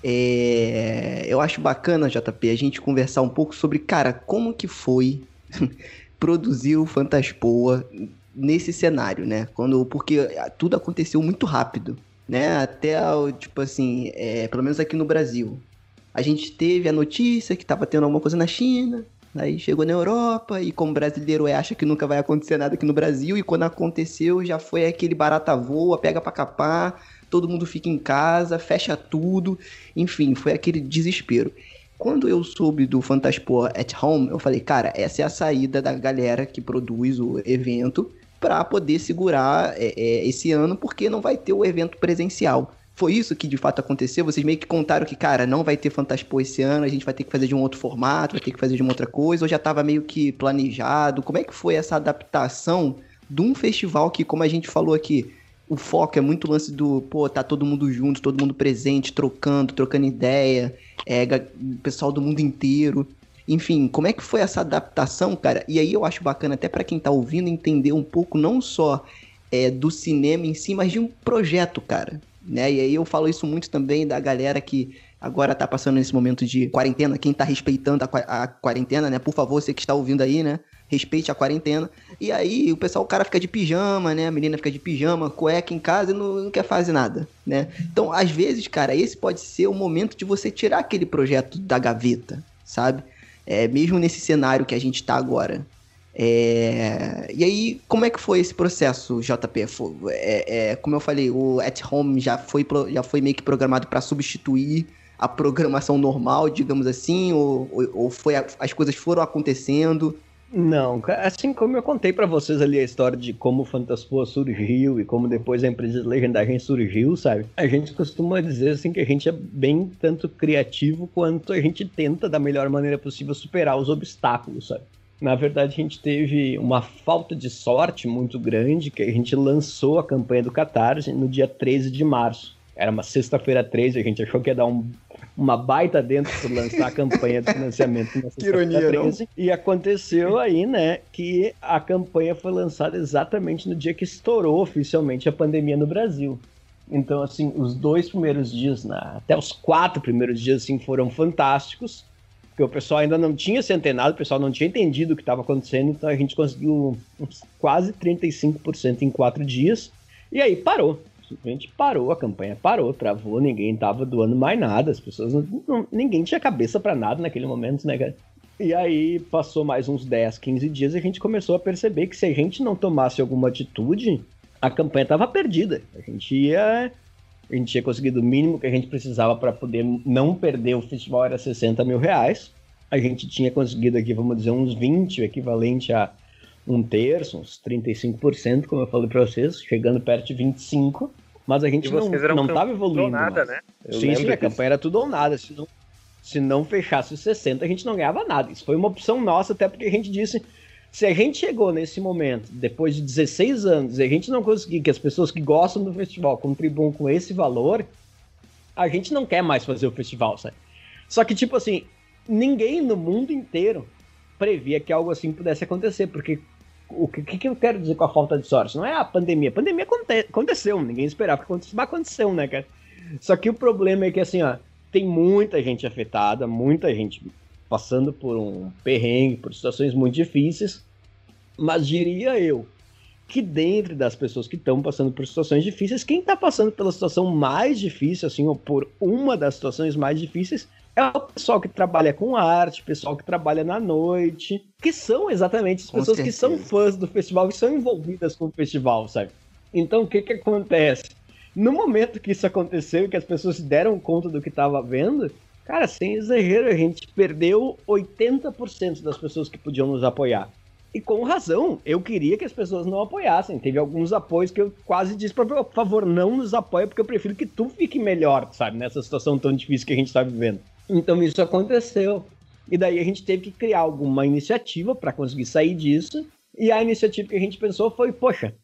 É... Eu acho bacana, JP, a gente conversar um pouco sobre, cara, como que foi produzir o Fantaspoa nesse cenário, né? Quando, porque tudo aconteceu muito rápido, né? Até, tipo assim, é, pelo menos aqui no Brasil. A gente teve a notícia que tava tendo alguma coisa na China, Aí chegou na Europa e como brasileiro acha que nunca vai acontecer nada aqui no Brasil e quando aconteceu já foi aquele barata voa, pega para capar, todo mundo fica em casa, fecha tudo, enfim, foi aquele desespero. Quando eu soube do Fantaspo at Home, eu falei, cara, essa é a saída da galera que produz o evento, para poder segurar é, é, esse ano, porque não vai ter o evento presencial. Foi isso que de fato aconteceu? Vocês meio que contaram que, cara, não vai ter Fantaspo esse ano, a gente vai ter que fazer de um outro formato, vai ter que fazer de uma outra coisa, ou já estava meio que planejado? Como é que foi essa adaptação de um festival que, como a gente falou aqui, o foco é muito lance do, pô, tá todo mundo junto, todo mundo presente, trocando, trocando ideia, é, pessoal do mundo inteiro. Enfim, como é que foi essa adaptação, cara? E aí eu acho bacana até para quem tá ouvindo entender um pouco não só é, do cinema em si, mas de um projeto, cara. Né? E aí eu falo isso muito também da galera que agora tá passando nesse momento de quarentena, quem tá respeitando a, a quarentena, né? Por favor, você que está ouvindo aí, né? respeite a quarentena. E aí o pessoal, o cara fica de pijama, né? A menina fica de pijama, cueca em casa e não, não quer fazer nada, né? Então, às vezes, cara, esse pode ser o momento de você tirar aquele projeto da gaveta, sabe? É, mesmo nesse cenário que a gente tá agora. É... E aí, como é que foi esse processo, JP? É, é, como eu falei, o At Home já foi, já foi meio que programado para substituir a programação normal, digamos assim, ou, ou, ou foi as coisas foram acontecendo? Não, assim como eu contei para vocês ali a história de como o Fantaspoa surgiu e como depois a empresa de legendagem surgiu, sabe? A gente costuma dizer assim que a gente é bem tanto criativo quanto a gente tenta da melhor maneira possível superar os obstáculos, sabe? Na verdade, a gente teve uma falta de sorte muito grande que a gente lançou a campanha do Catarse no dia 13 de março. Era uma sexta-feira 13, a gente achou que ia dar um uma baita dentro por lançar a campanha de financiamento na que ironia, 13, não? E aconteceu aí, né, que a campanha foi lançada exatamente no dia que estourou oficialmente a pandemia no Brasil. Então, assim, os dois primeiros dias, na, até os quatro primeiros dias, assim, foram fantásticos, porque o pessoal ainda não tinha se antenado, o pessoal não tinha entendido o que estava acontecendo, então a gente conseguiu quase 35% em quatro dias, e aí parou simplesmente parou, a campanha parou, travou, ninguém tava doando mais nada, as pessoas não, não ninguém tinha cabeça para nada naquele momento, né, cara? E aí passou mais uns 10, 15 dias e a gente começou a perceber que se a gente não tomasse alguma atitude, a campanha tava perdida. A gente ia a gente tinha conseguido o mínimo que a gente precisava para poder não perder o festival era 60 mil reais. A gente tinha conseguido aqui, vamos dizer, uns 20, o equivalente a um terço, uns 35%, como eu falei para vocês, chegando perto de 25%, mas a gente não, não tava evoluindo. nada, né? Sim, sim, a campanha era tudo ou nada. Se não, se não fechasse os 60, a gente não ganhava nada. Isso foi uma opção nossa, até porque a gente disse. Se a gente chegou nesse momento, depois de 16 anos, e a gente não conseguir que as pessoas que gostam do festival contribuam com esse valor, a gente não quer mais fazer o festival, sabe? Só que, tipo assim, ninguém no mundo inteiro previa que algo assim pudesse acontecer, porque o que, que, eu quero dizer com a falta de sorte? Não é a pandemia. A pandemia aconte aconteceu, ninguém esperava que acontecesse, mas aconteceu, né, cara? Só que o problema é que, assim, ó, tem muita gente afetada, muita gente passando por um perrengue, por situações muito difíceis, mas diria eu que dentre das pessoas que estão passando por situações difíceis, quem está passando pela situação mais difícil, assim, ou por uma das situações mais difíceis, é o pessoal que trabalha com arte, pessoal que trabalha na noite, que são exatamente as pessoas que são fãs do festival, que são envolvidas com o festival, sabe? Então o que que acontece? No momento que isso aconteceu, que as pessoas se deram conta do que estava vendo, cara, sem exagero, a gente perdeu 80% das pessoas que podiam nos apoiar. E com razão, eu queria que as pessoas não apoiassem. Teve alguns apoios que eu quase disse, por favor, não nos apoie, porque eu prefiro que tu fique melhor, sabe? Nessa situação tão difícil que a gente está vivendo. Então isso aconteceu. E daí a gente teve que criar alguma iniciativa para conseguir sair disso. E a iniciativa que a gente pensou foi: poxa,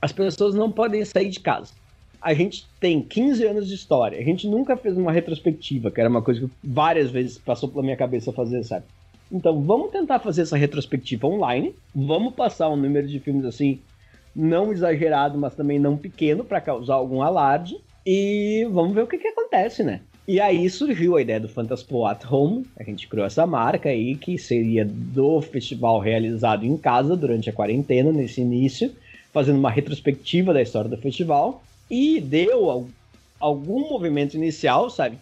as pessoas não podem sair de casa. A gente tem 15 anos de história. A gente nunca fez uma retrospectiva, que era uma coisa que várias vezes passou pela minha cabeça fazer, sabe? Então vamos tentar fazer essa retrospectiva online. Vamos passar um número de filmes assim, não exagerado, mas também não pequeno, para causar algum alarde. E vamos ver o que, que acontece, né? E aí surgiu a ideia do Fantaspo at Home. A gente criou essa marca aí, que seria do festival realizado em casa durante a quarentena, nesse início, fazendo uma retrospectiva da história do festival. E deu algum movimento inicial, sabe?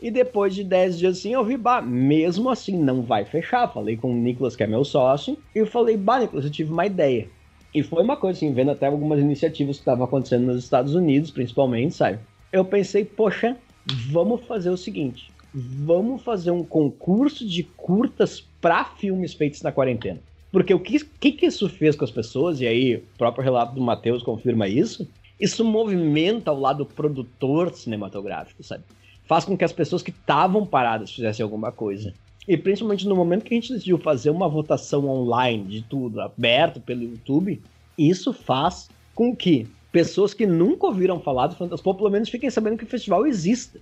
E depois de 10 dias assim, eu vi, bah, mesmo assim não vai fechar. Falei com o Nicolas, que é meu sócio, e eu falei, bah, Nicolas, eu tive uma ideia. E foi uma coisa assim, vendo até algumas iniciativas que estavam acontecendo nos Estados Unidos, principalmente, sabe? Eu pensei, poxa, vamos fazer o seguinte: vamos fazer um concurso de curtas para filmes feitos na quarentena. Porque o que, que, que isso fez com as pessoas, e aí o próprio relato do Matheus confirma isso, isso movimenta o lado produtor cinematográfico, sabe? Faz com que as pessoas que estavam paradas fizessem alguma coisa. E principalmente no momento que a gente decidiu fazer uma votação online de tudo, aberto pelo YouTube, isso faz com que pessoas que nunca ouviram falar do Fantaspo, pelo menos fiquem sabendo que o festival existe.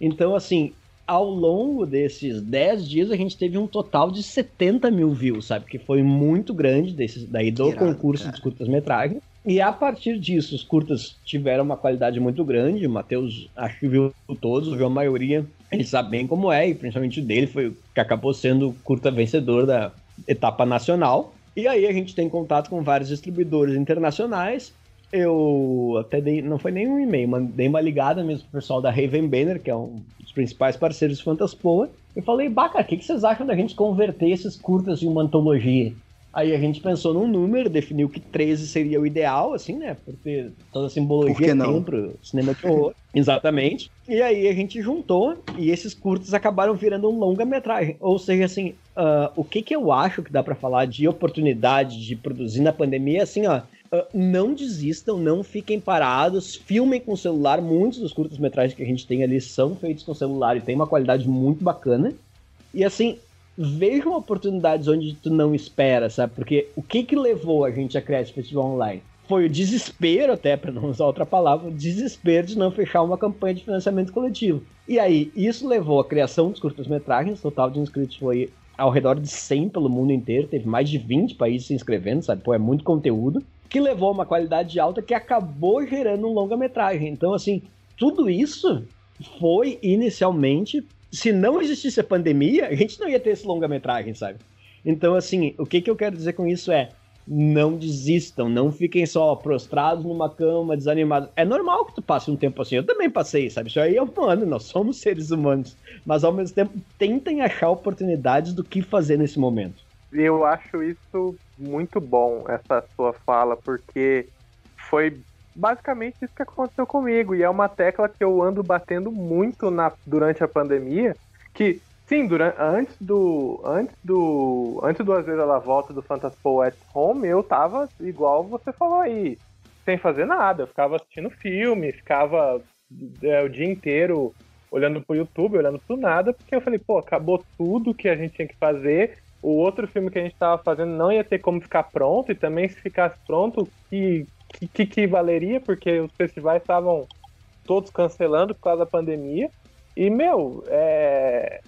Então, assim, ao longo desses 10 dias, a gente teve um total de 70 mil views, sabe? Que foi muito grande desses, daí do Irado, concurso cara. de curtas-metragens. E a partir disso, os curtas tiveram uma qualidade muito grande. O Matheus, acho que viu todos, viu a maioria. Ele sabe bem como é, e principalmente dele foi o que acabou sendo o curta vencedor da etapa nacional. E aí a gente tem contato com vários distribuidores internacionais. Eu até dei, não foi nem um e-mail, dei uma ligada mesmo pro pessoal da Raven Banner, que é um dos principais parceiros do Fantaspoa, e falei, baca, o que, que vocês acham da gente converter esses curtas em uma antologia? Aí a gente pensou num número, definiu que 13 seria o ideal, assim, né? Por ter toda a simbologia que tem pro cinema de horror. Exatamente. E aí a gente juntou e esses curtos acabaram virando um longa-metragem. Ou seja, assim, uh, o que que eu acho que dá para falar de oportunidade de produzir na pandemia, assim, ó, Uh, não desistam, não fiquem parados, filmem com o celular. Muitos dos curtas-metragens que a gente tem ali são feitos com celular e tem uma qualidade muito bacana. E assim, vejam oportunidades onde tu não espera, sabe? Porque o que que levou a gente a criar esse festival online? Foi o desespero, até para não usar outra palavra, o desespero de não fechar uma campanha de financiamento coletivo. E aí, isso levou à criação dos curtas-metragens, total de inscritos foi ao redor de 100 pelo mundo inteiro, teve mais de 20 países se inscrevendo, sabe? Pô, é muito conteúdo, que levou a uma qualidade alta que acabou gerando um longa-metragem. Então, assim, tudo isso foi inicialmente se não existisse a pandemia, a gente não ia ter esse longa-metragem, sabe? Então, assim, o que, que eu quero dizer com isso é não desistam, não fiquem só prostrados numa cama, desanimados. É normal que tu passe um tempo assim, eu também passei, sabe? Isso aí é humano, nós somos seres humanos. Mas ao mesmo tempo, tentem achar oportunidades do que fazer nesse momento. Eu acho isso muito bom, essa sua fala, porque foi basicamente isso que aconteceu comigo. E é uma tecla que eu ando batendo muito na, durante a pandemia. Que, sim, durante, antes do. Antes do. Antes do vezes ela volta do Fantaspo at Home, eu tava igual você falou aí. Sem fazer nada. Eu ficava assistindo filme, ficava é, o dia inteiro olhando pro YouTube, olhando pro nada, porque eu falei, pô, acabou tudo que a gente tinha que fazer. O outro filme que a gente estava fazendo não ia ter como ficar pronto, e também se ficasse pronto, que que, que, que valeria, porque os festivais estavam todos cancelando por causa da pandemia. E, meu, é,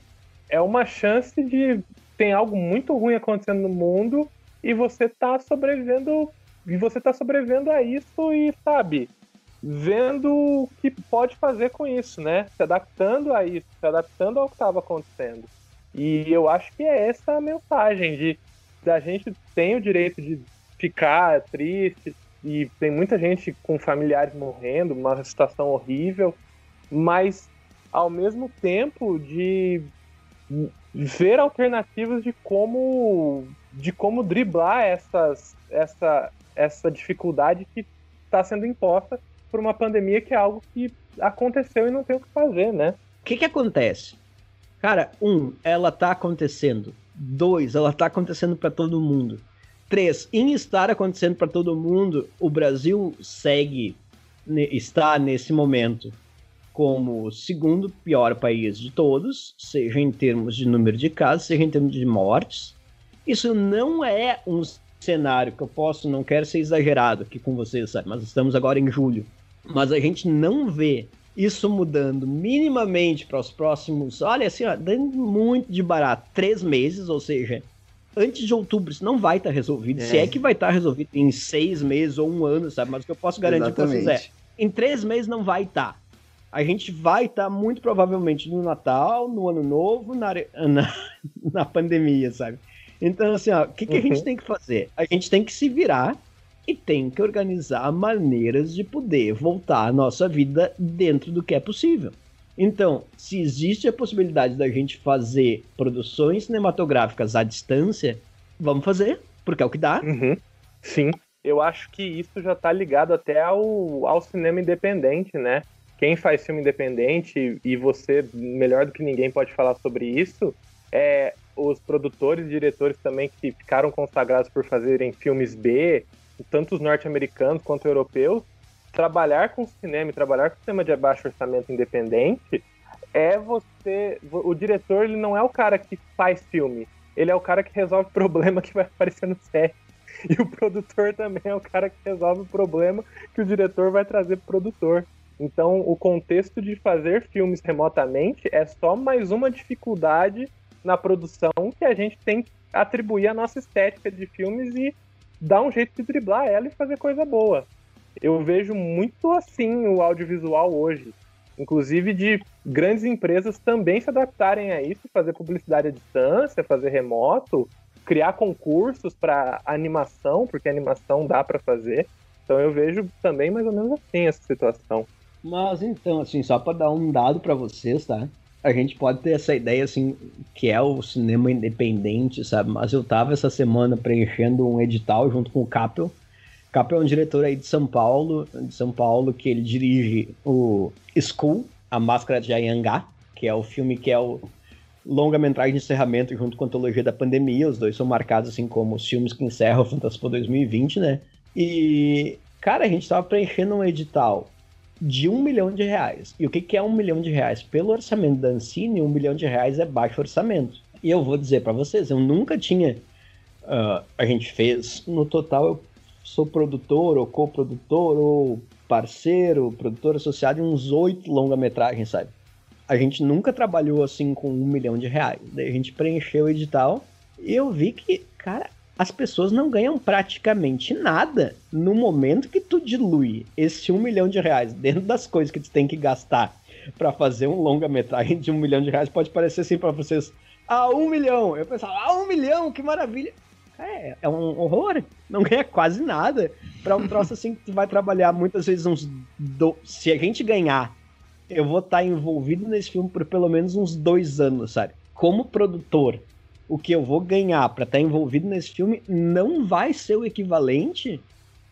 é uma chance de. Tem algo muito ruim acontecendo no mundo e você tá sobrevivendo. E você tá sobrevivendo a isso e, sabe, vendo o que pode fazer com isso, né? Se adaptando a isso, se adaptando ao que estava acontecendo. E eu acho que é essa a mensagem de a gente tem o direito de ficar triste, e tem muita gente com familiares morrendo, uma situação horrível, mas ao mesmo tempo de ver alternativas de como de como driblar essas, essa, essa dificuldade que está sendo imposta por uma pandemia que é algo que aconteceu e não tem o que fazer, né? O que, que acontece? Cara, um, ela tá acontecendo. Dois, ela tá acontecendo para todo mundo. Três, em estar acontecendo para todo mundo, o Brasil segue, está nesse momento como o segundo pior país de todos, seja em termos de número de casos, seja em termos de mortes. Isso não é um cenário que eu posso, não quero ser exagerado aqui com vocês, sabe? mas estamos agora em julho. Mas a gente não vê isso mudando minimamente para os próximos, olha assim, ó, dando muito de barato, três meses, ou seja, antes de outubro isso não vai estar tá resolvido. É. Se é que vai estar tá resolvido em seis meses ou um ano, sabe? Mas o que eu posso garantir para vocês é: em três meses não vai estar. Tá. A gente vai estar tá muito provavelmente no Natal, no Ano Novo, na, na, na pandemia, sabe? Então, assim, o que, que uhum. a gente uhum. tem que fazer? A gente tem que se virar e tem que organizar maneiras de poder voltar a nossa vida dentro do que é possível. Então, se existe a possibilidade da gente fazer produções cinematográficas à distância, vamos fazer, porque é o que dá. Uhum. Sim, eu acho que isso já está ligado até ao, ao cinema independente, né? Quem faz filme independente, e você, melhor do que ninguém, pode falar sobre isso, é os produtores e diretores também que ficaram consagrados por fazerem filmes B, tanto os norte-americanos quanto europeus, trabalhar com cinema e trabalhar com cinema de baixo orçamento independente é você. O diretor ele não é o cara que faz filme, ele é o cara que resolve problema que vai aparecer no set. E o produtor também é o cara que resolve o problema que o diretor vai trazer pro produtor. Então, o contexto de fazer filmes remotamente é só mais uma dificuldade na produção que a gente tem que atribuir à nossa estética de filmes e dar um jeito de driblar ela e fazer coisa boa. Eu vejo muito assim o audiovisual hoje. Inclusive de grandes empresas também se adaptarem a isso, fazer publicidade à distância, fazer remoto, criar concursos para animação, porque animação dá para fazer. Então eu vejo também mais ou menos assim essa situação. Mas então, assim, só para dar um dado para vocês, tá? A gente pode ter essa ideia, assim, que é o cinema independente, sabe? Mas eu tava essa semana preenchendo um edital junto com o Capel. Capel é um diretor aí de São Paulo, de São Paulo, que ele dirige o School, A Máscara de Ayangá, que é o filme que é o longa-metragem de encerramento junto com a antologia da pandemia. Os dois são marcados, assim, como os filmes que encerram o Fantasma 2020, né? E, cara, a gente tava preenchendo um edital de um milhão de reais. E o que, que é um milhão de reais? Pelo orçamento da Ancine, um milhão de reais é baixo orçamento. E eu vou dizer para vocês, eu nunca tinha. Uh, a gente fez, no total, eu sou produtor, ou coprodutor, ou parceiro, produtor associado em uns oito longa-metragens, sabe? A gente nunca trabalhou assim com um milhão de reais. Daí a gente preencheu o edital e eu vi que, cara, as pessoas não ganham praticamente nada no momento que tu dilui esse um milhão de reais dentro das coisas que tu tem que gastar para fazer um longa-metragem de um milhão de reais. Pode parecer assim para vocês, ah, um milhão. Eu pensava, ah, um milhão, que maravilha. É, é um horror. Não ganha quase nada para um troço assim que tu vai trabalhar muitas vezes uns. Do... Se a gente ganhar, eu vou estar tá envolvido nesse filme por pelo menos uns dois anos, sabe? Como produtor, o que eu vou ganhar para estar tá envolvido nesse filme não vai ser o equivalente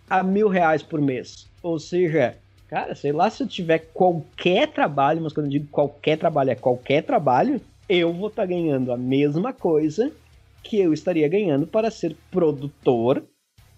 a mil reais por mês. Ou seja, cara, sei lá se eu tiver qualquer trabalho, mas quando eu digo qualquer trabalho, é qualquer trabalho, eu vou estar tá ganhando a mesma coisa que eu estaria ganhando para ser produtor,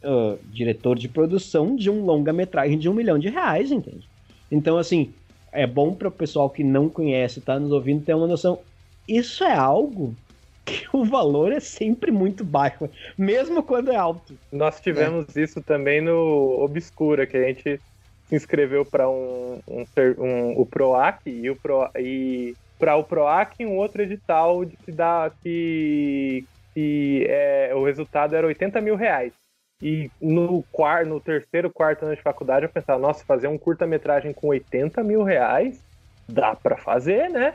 uh, diretor de produção de um longa-metragem de um milhão de reais, entende? Então, assim, é bom para o pessoal que não conhece, tá nos ouvindo, ter uma noção. Isso é algo que o valor é sempre muito baixo, mesmo quando é alto. Nós tivemos é. isso também no Obscura, que a gente se inscreveu para um, um, um, o PROAC e, o Pro, e para o PROAC um outro edital que dá que, que é, o resultado era 80 mil reais. E no, quarto, no terceiro, quarto ano de faculdade eu pensava, nossa, fazer um curta-metragem com 80 mil reais dá para fazer, né?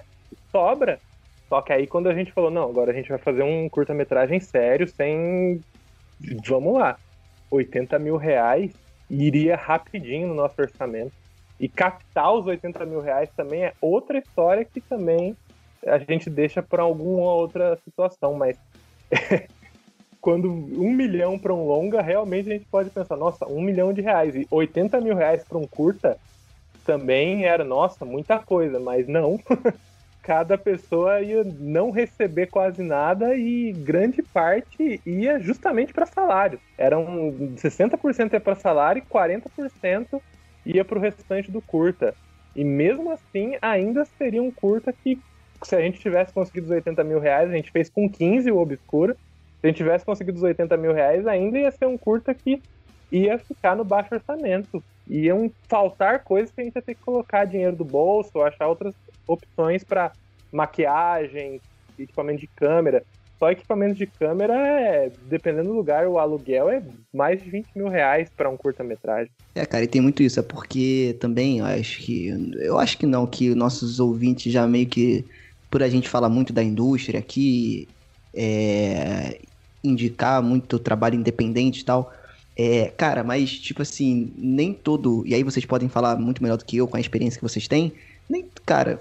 Sobra. Só que aí quando a gente falou, não, agora a gente vai fazer um curta-metragem sério, sem. Vamos lá. 80 mil reais iria rapidinho no nosso orçamento. E captar os 80 mil reais também é outra história que também a gente deixa para alguma outra situação, mas quando um milhão para um longa, realmente a gente pode pensar, nossa, um milhão de reais e 80 mil reais para um curta também era, nossa, muita coisa, mas não. cada pessoa ia não receber quase nada e grande parte ia justamente para salário. Eram 60% ia para salário e 40% ia para o restante do curta. E mesmo assim, ainda seria um curta que, se a gente tivesse conseguido os 80 mil reais, a gente fez com 15 o Obscura. Se a gente tivesse conseguido os 80 mil reais, ainda ia ser um curta que ia ficar no baixo orçamento. Iam faltar coisas que a gente ia ter que colocar dinheiro do bolso, achar outras opções para maquiagem, equipamento de câmera. Só equipamento de câmera, é, dependendo do lugar, o aluguel é mais de 20 mil reais para um curta-metragem. É, cara, e tem muito isso. É porque também, eu acho que. Eu acho que não, que nossos ouvintes já meio que. Por a gente falar muito da indústria aqui, é, indicar muito trabalho independente e tal. É, cara, mas, tipo assim, nem todo. E aí vocês podem falar muito melhor do que eu com a experiência que vocês têm. Nem, cara,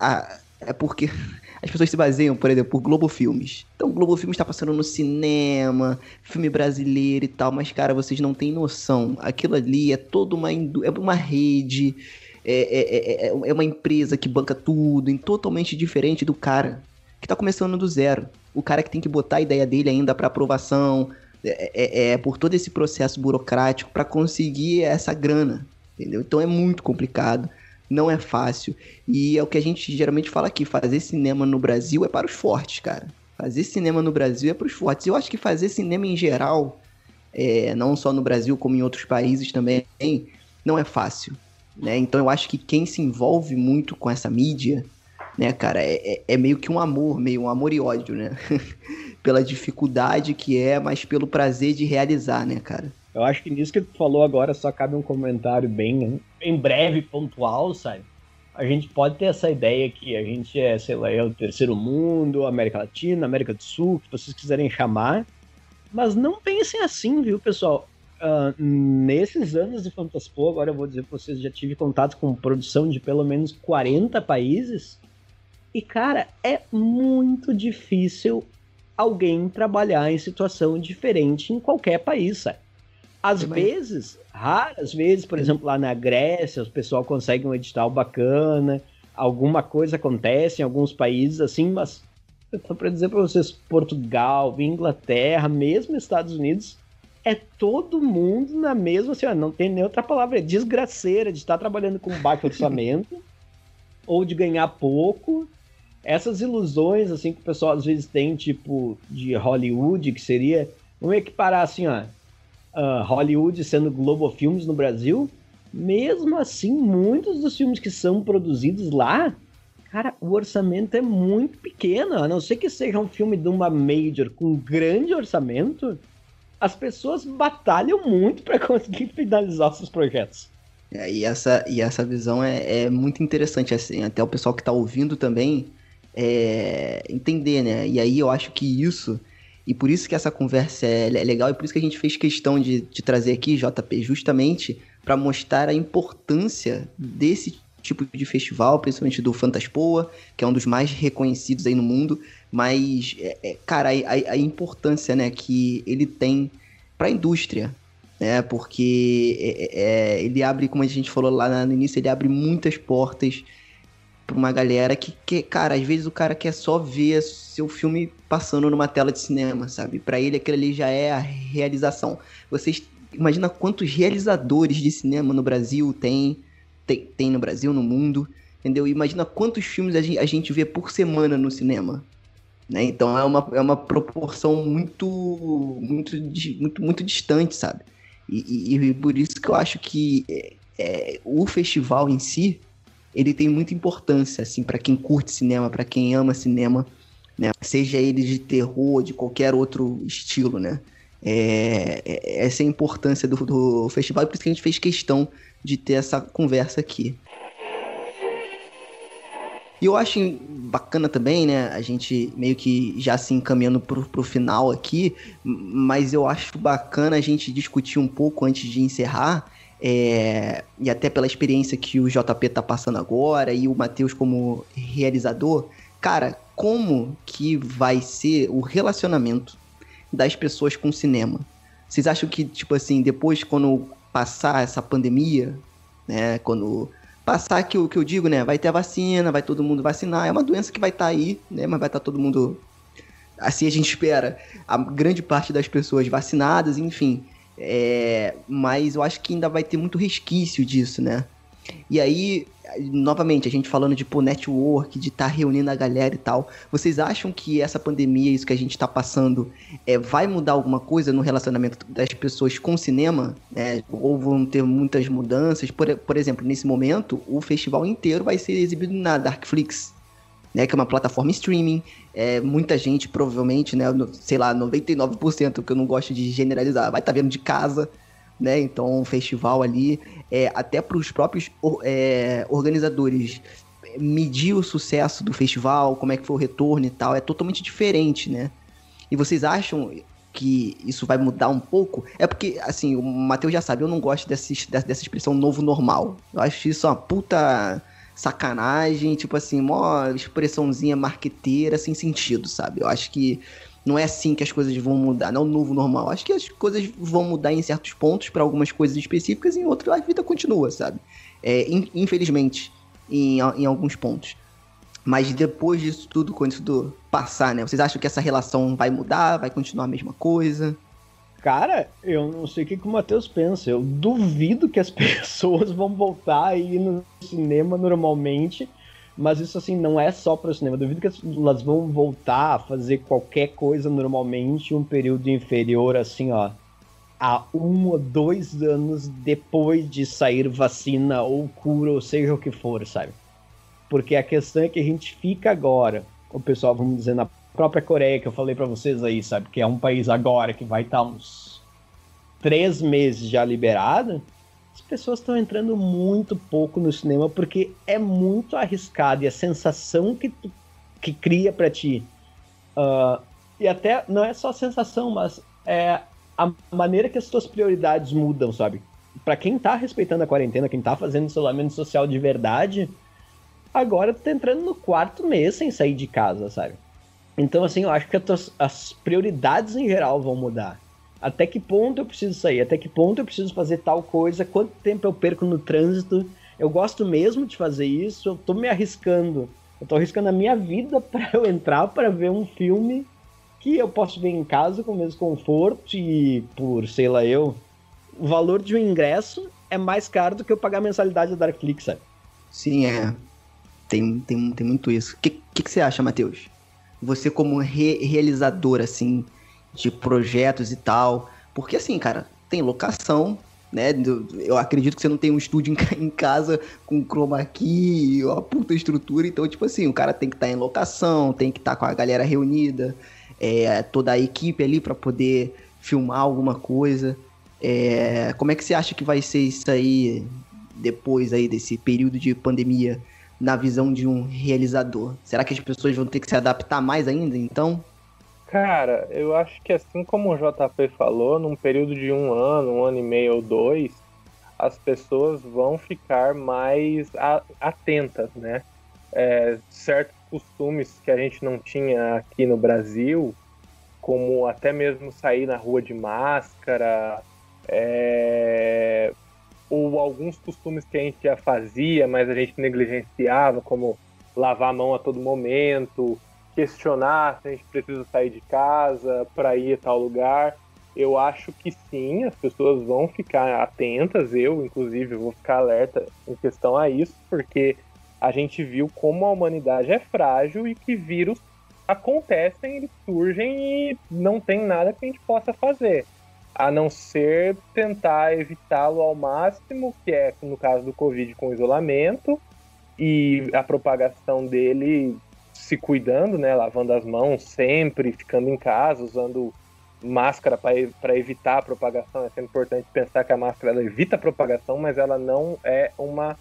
a, é porque as pessoas se baseiam, por exemplo, por Globo Filmes. Então, Globo Filmes está passando no cinema, filme brasileiro e tal, mas, cara, vocês não têm noção. Aquilo ali é toda uma, é uma rede, é, é, é, é uma empresa que banca tudo, totalmente diferente do cara que tá começando do zero. O cara que tem que botar a ideia dele ainda para aprovação, é, é, é, por todo esse processo burocrático para conseguir essa grana, entendeu? Então é muito complicado, não é fácil. E é o que a gente geralmente fala aqui, fazer cinema no Brasil é para os fortes, cara. Fazer cinema no Brasil é para os fortes. Eu acho que fazer cinema em geral, é, não só no Brasil como em outros países também, não é fácil. Né? Então eu acho que quem se envolve muito com essa mídia, né, cara, é, é, é meio que um amor, meio um amor e ódio, né? Pela dificuldade que é, mas pelo prazer de realizar, né, cara? Eu acho que nisso que tu falou agora só cabe um comentário bem, bem breve, pontual, sabe? A gente pode ter essa ideia que a gente é, sei lá, é o terceiro mundo, América Latina, América do Sul, que vocês quiserem chamar, mas não pensem assim, viu, pessoal? Uh, nesses anos de Fantaspo, agora eu vou dizer para vocês, já tive contato com produção de pelo menos 40 países. E, cara, é muito difícil alguém trabalhar em situação diferente em qualquer país, sabe? Às vezes, raras vezes, por exemplo, lá na Grécia, o pessoal consegue um edital bacana, alguma coisa acontece em alguns países assim, mas para dizer para vocês, Portugal, Inglaterra, mesmo Estados Unidos, é todo mundo na mesma, assim, não tem nem outra palavra, é desgraceira de estar trabalhando com baixo orçamento ou de ganhar pouco. Essas ilusões, assim, que o pessoal às vezes tem, tipo, de Hollywood, que seria, vamos equiparar assim, ó, uh, Hollywood sendo Globo Filmes no Brasil, mesmo assim, muitos dos filmes que são produzidos lá, cara, o orçamento é muito pequeno, a não ser que seja um filme de uma major com grande orçamento, as pessoas batalham muito para conseguir finalizar seus projetos. É, e, essa, e essa visão é, é, muito interessante, assim, até o pessoal que está ouvindo também é, entender, né? E aí eu acho que isso, e por isso que essa conversa é, é legal, e por isso que a gente fez questão de, de trazer aqui, JP, justamente para mostrar a importância desse tipo de festival, principalmente do Fantaspoa, que é um dos mais reconhecidos aí no mundo, mas, é, é, cara, a, a, importância né, que ele tem para a indústria, né, porque é, é, ele abre, como a gente falou lá no início, ele abre muitas portas para uma galera que, que, cara, às vezes o cara quer só ver seu filme passando numa tela de cinema, sabe? Para ele aquilo ali já é a realização. Vocês imagina quantos realizadores de cinema no Brasil tem, tem, tem no Brasil, no mundo, entendeu? Imagina quantos filmes a gente, a gente vê por semana no cinema. Né? Então é uma, é uma proporção muito, muito, muito, muito distante, sabe? E, e, e por isso que eu acho que é, é, o festival em si ele tem muita importância assim para quem curte cinema, para quem ama cinema, né? Seja ele de terror, de qualquer outro estilo, né? É, é, essa é a importância do, do festival por isso que a gente fez questão de ter essa conversa aqui. E eu acho bacana também, né? A gente meio que já se encaminhando pro, pro final aqui, mas eu acho bacana a gente discutir um pouco antes de encerrar. É, e até pela experiência que o JP tá passando agora e o Matheus como realizador, cara, como que vai ser o relacionamento das pessoas com o cinema? Vocês acham que, tipo assim, depois, quando passar essa pandemia, né, quando passar que o que eu digo, né? Vai ter a vacina, vai todo mundo vacinar. É uma doença que vai estar tá aí, né? Mas vai estar tá todo mundo. Assim a gente espera. A grande parte das pessoas vacinadas, enfim. É... Mas eu acho que ainda vai ter muito resquício disso, né? E aí, novamente, a gente falando de pô, network, de estar tá reunindo a galera e tal. Vocês acham que essa pandemia, isso que a gente está passando, é, vai mudar alguma coisa no relacionamento das pessoas com o cinema? É, ou vão ter muitas mudanças? Por, por exemplo, nesse momento, o festival inteiro vai ser exibido na Darkflix. Né, que é uma plataforma streaming, é, muita gente, provavelmente, né, sei lá, 99%, que eu não gosto de generalizar, vai estar tá vendo de casa, né? Então, um festival ali, é, até para os próprios é, organizadores medir o sucesso do festival, como é que foi o retorno e tal, é totalmente diferente, né? E vocês acham que isso vai mudar um pouco? É porque, assim, o Matheus já sabe, eu não gosto dessa, dessa expressão novo normal. Eu acho isso uma puta sacanagem, tipo assim, uma expressãozinha marqueteira sem sentido, sabe? Eu acho que não é assim que as coisas vão mudar, não é o novo normal. Acho que as coisas vão mudar em certos pontos para algumas coisas específicas e em outros a vida continua, sabe? É, infelizmente, em, em alguns pontos. Mas depois disso tudo, quando isso tudo passar, né? Vocês acham que essa relação vai mudar, vai continuar a mesma coisa? Cara, eu não sei o que, que o Matheus pensa. Eu duvido que as pessoas vão voltar a ir no cinema normalmente. Mas isso, assim, não é só para o cinema. Eu duvido que elas vão voltar a fazer qualquer coisa normalmente um período inferior, assim, ó, a um ou dois anos depois de sair vacina ou cura, ou seja o que for, sabe? Porque a questão é que a gente fica agora, o pessoal, vamos dizer, na própria Coreia, que eu falei para vocês aí, sabe? Que é um país agora que vai estar tá uns três meses já liberado. As pessoas estão entrando muito pouco no cinema porque é muito arriscado e a sensação que, tu, que cria para ti. Uh, e até não é só a sensação, mas é a maneira que as tuas prioridades mudam, sabe? Para quem tá respeitando a quarentena, quem tá fazendo isolamento social de verdade, agora tu tá entrando no quarto mês sem sair de casa, sabe? Então, assim, eu acho que tuas, as prioridades em geral vão mudar. Até que ponto eu preciso sair? Até que ponto eu preciso fazer tal coisa? Quanto tempo eu perco no trânsito? Eu gosto mesmo de fazer isso? Eu tô me arriscando. Eu tô arriscando a minha vida para eu entrar para ver um filme que eu posso ver em casa com o mesmo conforto e por, sei lá eu, o valor de um ingresso é mais caro do que eu pagar a mensalidade da Darkflix, sabe? Sim, é. Tem, tem, tem muito isso. O que, que, que, você acha, Matheus? Você como re realizador, assim, de projetos e tal. Porque assim, cara, tem locação, né? Eu acredito que você não tem um estúdio em casa com chroma key, uma puta estrutura. Então, tipo assim, o cara tem que estar tá em locação, tem que estar tá com a galera reunida é, toda a equipe ali para poder filmar alguma coisa. É, como é que você acha que vai ser isso aí depois aí desse período de pandemia na visão de um realizador? Será que as pessoas vão ter que se adaptar mais ainda, então? Cara, eu acho que assim como o JP falou, num período de um ano, um ano e meio ou dois, as pessoas vão ficar mais atentas, né? É, certo costumes que a gente não tinha aqui no Brasil, como até mesmo sair na rua de máscara, é... ou alguns costumes que a gente já fazia, mas a gente negligenciava, como lavar a mão a todo momento, questionar se a gente precisa sair de casa para ir a tal lugar. Eu acho que sim, as pessoas vão ficar atentas, eu, inclusive, vou ficar alerta em questão a isso, porque a gente viu como a humanidade é frágil e que vírus acontecem, eles surgem e não tem nada que a gente possa fazer. A não ser tentar evitá-lo ao máximo, que é no caso do Covid com isolamento e a propagação dele se cuidando, né, lavando as mãos sempre, ficando em casa, usando máscara para evitar a propagação. É sempre importante pensar que a máscara evita a propagação, mas ela não é uma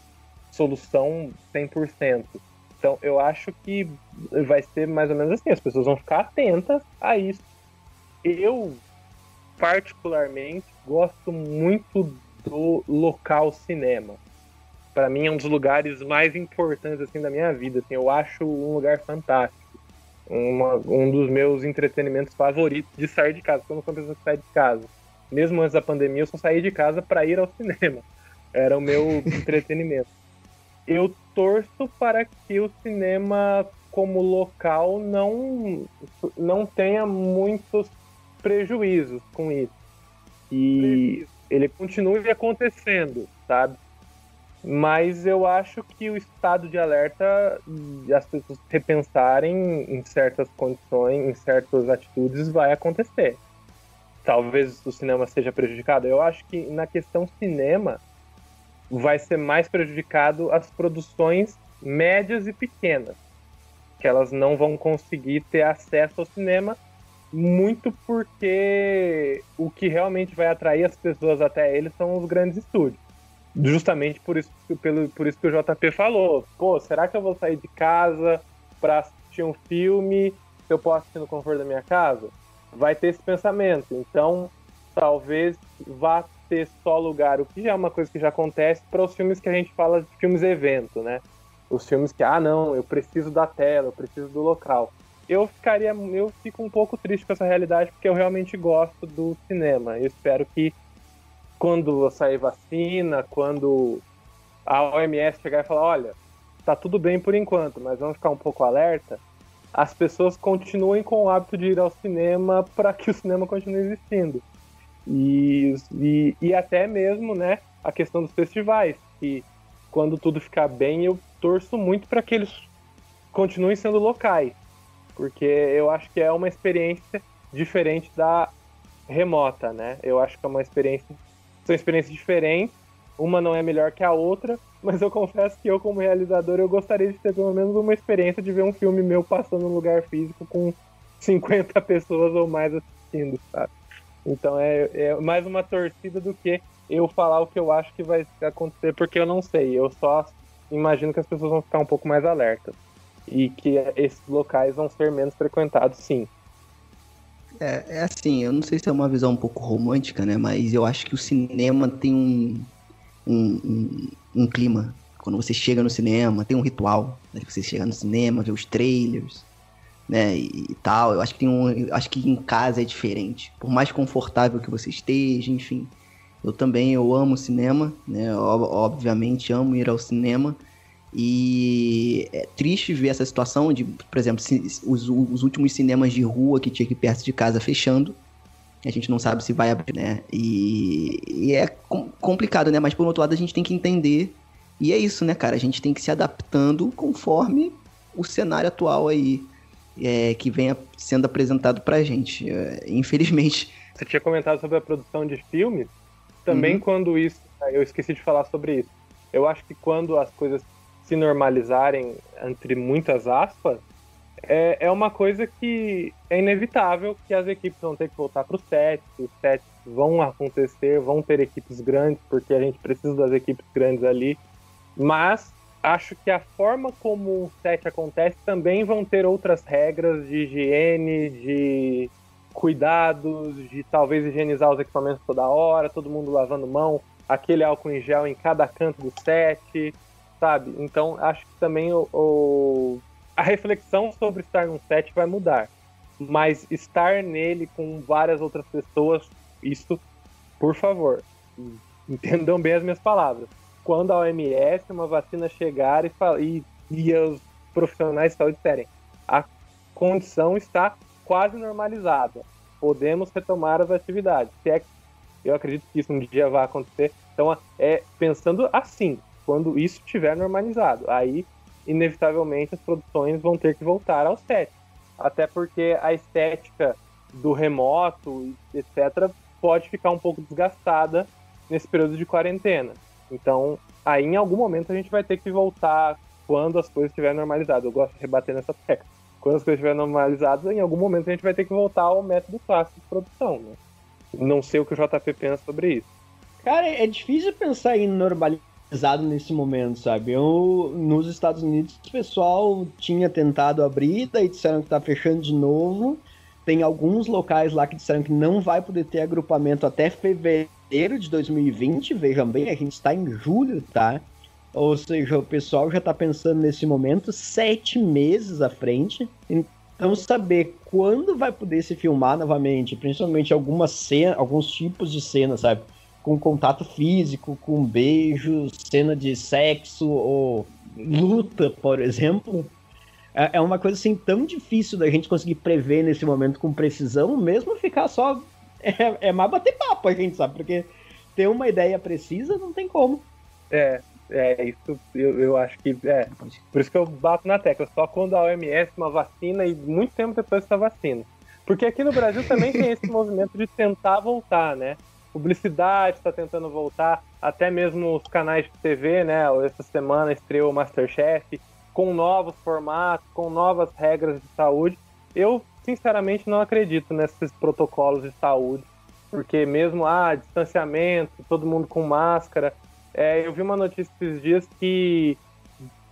solução 100%. Então, eu acho que vai ser mais ou menos assim: as pessoas vão ficar atentas a isso. Eu, particularmente, gosto muito do local cinema. Para mim, é um dos lugares mais importantes assim da minha vida. Assim, eu acho um lugar fantástico. Uma, um dos meus entretenimentos favoritos de sair de casa, porque eu não sou uma pessoa que sai de casa. Mesmo antes da pandemia, eu só saí de casa para ir ao cinema. Era o meu entretenimento eu torço para que o cinema como local não, não tenha muitos prejuízos com isso. E ele continue acontecendo, sabe? Mas eu acho que o estado de alerta as pessoas repensarem em certas condições, em certas atitudes, vai acontecer. Talvez o cinema seja prejudicado. Eu acho que na questão cinema, vai ser mais prejudicado as produções médias e pequenas, que elas não vão conseguir ter acesso ao cinema, muito porque o que realmente vai atrair as pessoas até eles são os grandes estúdios. Justamente por isso, pelo, por isso que o JP falou. Pô, será que eu vou sair de casa para assistir um filme se eu posso assistir no conforto da minha casa? Vai ter esse pensamento. Então, talvez vá ter só lugar, o que já é uma coisa que já acontece para os filmes que a gente fala de filmes evento, né? Os filmes que, ah, não, eu preciso da tela, eu preciso do local. Eu ficaria, eu fico um pouco triste com essa realidade porque eu realmente gosto do cinema. Eu espero que quando sair vacina, quando a OMS chegar e falar, olha, tá tudo bem por enquanto, mas vamos ficar um pouco alerta. As pessoas continuem com o hábito de ir ao cinema para que o cinema continue existindo. E, e, e até mesmo, né, a questão dos festivais, que quando tudo ficar bem, eu torço muito para que eles continuem sendo locais, porque eu acho que é uma experiência diferente da remota, né? Eu acho que é uma experiência, são experiências diferentes, uma não é melhor que a outra, mas eu confesso que eu como realizador eu gostaria de ter pelo menos uma experiência de ver um filme meu passando num lugar físico com 50 pessoas ou mais assistindo, sabe? Então é, é mais uma torcida do que eu falar o que eu acho que vai acontecer, porque eu não sei. Eu só imagino que as pessoas vão ficar um pouco mais alertas. E que esses locais vão ser menos frequentados, sim. É, é assim, eu não sei se é uma visão um pouco romântica, né? Mas eu acho que o cinema tem um, um, um, um clima. Quando você chega no cinema, tem um ritual. Né? Você chega no cinema, vê os trailers, né? E, e tal. Eu acho que tem um. acho que em casa é diferente. Por mais confortável que você esteja, enfim. Eu também eu amo cinema, né? Obviamente amo ir ao cinema. E é triste ver essa situação de, por exemplo, os, os últimos cinemas de rua que tinha aqui perto de casa fechando. A gente não sabe se vai abrir, né? E, e é com, complicado, né? Mas por outro lado a gente tem que entender. E é isso, né, cara? A gente tem que se adaptando conforme o cenário atual aí é, que vem sendo apresentado pra gente. É, infelizmente. Você tinha comentado sobre a produção de filmes. Também uhum. quando isso. Eu esqueci de falar sobre isso. Eu acho que quando as coisas se normalizarem, entre muitas aspas, é, é uma coisa que é inevitável que as equipes vão ter que voltar para o set, os sets vão acontecer, vão ter equipes grandes, porque a gente precisa das equipes grandes ali, mas acho que a forma como o set acontece também vão ter outras regras de higiene, de cuidados, de talvez higienizar os equipamentos toda hora, todo mundo lavando mão, aquele álcool em gel em cada canto do set, sabe? Então acho que também o, o, a reflexão sobre estar num set vai mudar. Mas estar nele com várias outras pessoas, isso, por favor, entendam bem as minhas palavras. Quando a OMS, uma vacina chegar e, e, e os profissionais de saúde disserem a condição está quase normalizada, podemos retomar as atividades. Se é eu acredito que isso um dia vai acontecer. Então, é pensando assim, quando isso estiver normalizado. Aí, inevitavelmente, as produções vão ter que voltar ao set. Até porque a estética do remoto, etc., pode ficar um pouco desgastada nesse período de quarentena. Então, aí em algum momento a gente vai ter que voltar quando as coisas estiverem normalizadas. Eu gosto de rebater nessa tecla. Quando as coisas estiverem normalizadas, em algum momento a gente vai ter que voltar ao método clássico de produção. Né? Não sei o que o JP pensa sobre isso. Cara, é difícil pensar em normalizar pesado nesse momento, sabe? Eu, nos Estados Unidos, o pessoal tinha tentado abrir, daí disseram que tá fechando de novo. Tem alguns locais lá que disseram que não vai poder ter agrupamento até fevereiro de 2020. Vejam bem, a gente está em julho, tá? Ou seja, o pessoal já está pensando nesse momento sete meses à frente. Então, saber quando vai poder se filmar novamente, principalmente algumas cenas, alguns tipos de cenas, sabe? Com contato físico, com beijos, cena de sexo ou luta, por exemplo, é, é uma coisa assim tão difícil da gente conseguir prever nesse momento com precisão, mesmo ficar só. É, é mais bater papo, a gente sabe, porque ter uma ideia precisa não tem como. É, é isso eu, eu acho que. É, por isso que eu bato na tecla, só quando a OMS uma vacina e muito tempo depois dessa vacina. Porque aqui no Brasil também tem esse movimento de tentar voltar, né? Publicidade está tentando voltar, até mesmo os canais de TV, né? Essa semana estreou o Masterchef, com novos formatos, com novas regras de saúde. Eu, sinceramente, não acredito nesses protocolos de saúde, porque mesmo, ah, distanciamento, todo mundo com máscara. É, eu vi uma notícia esses dias que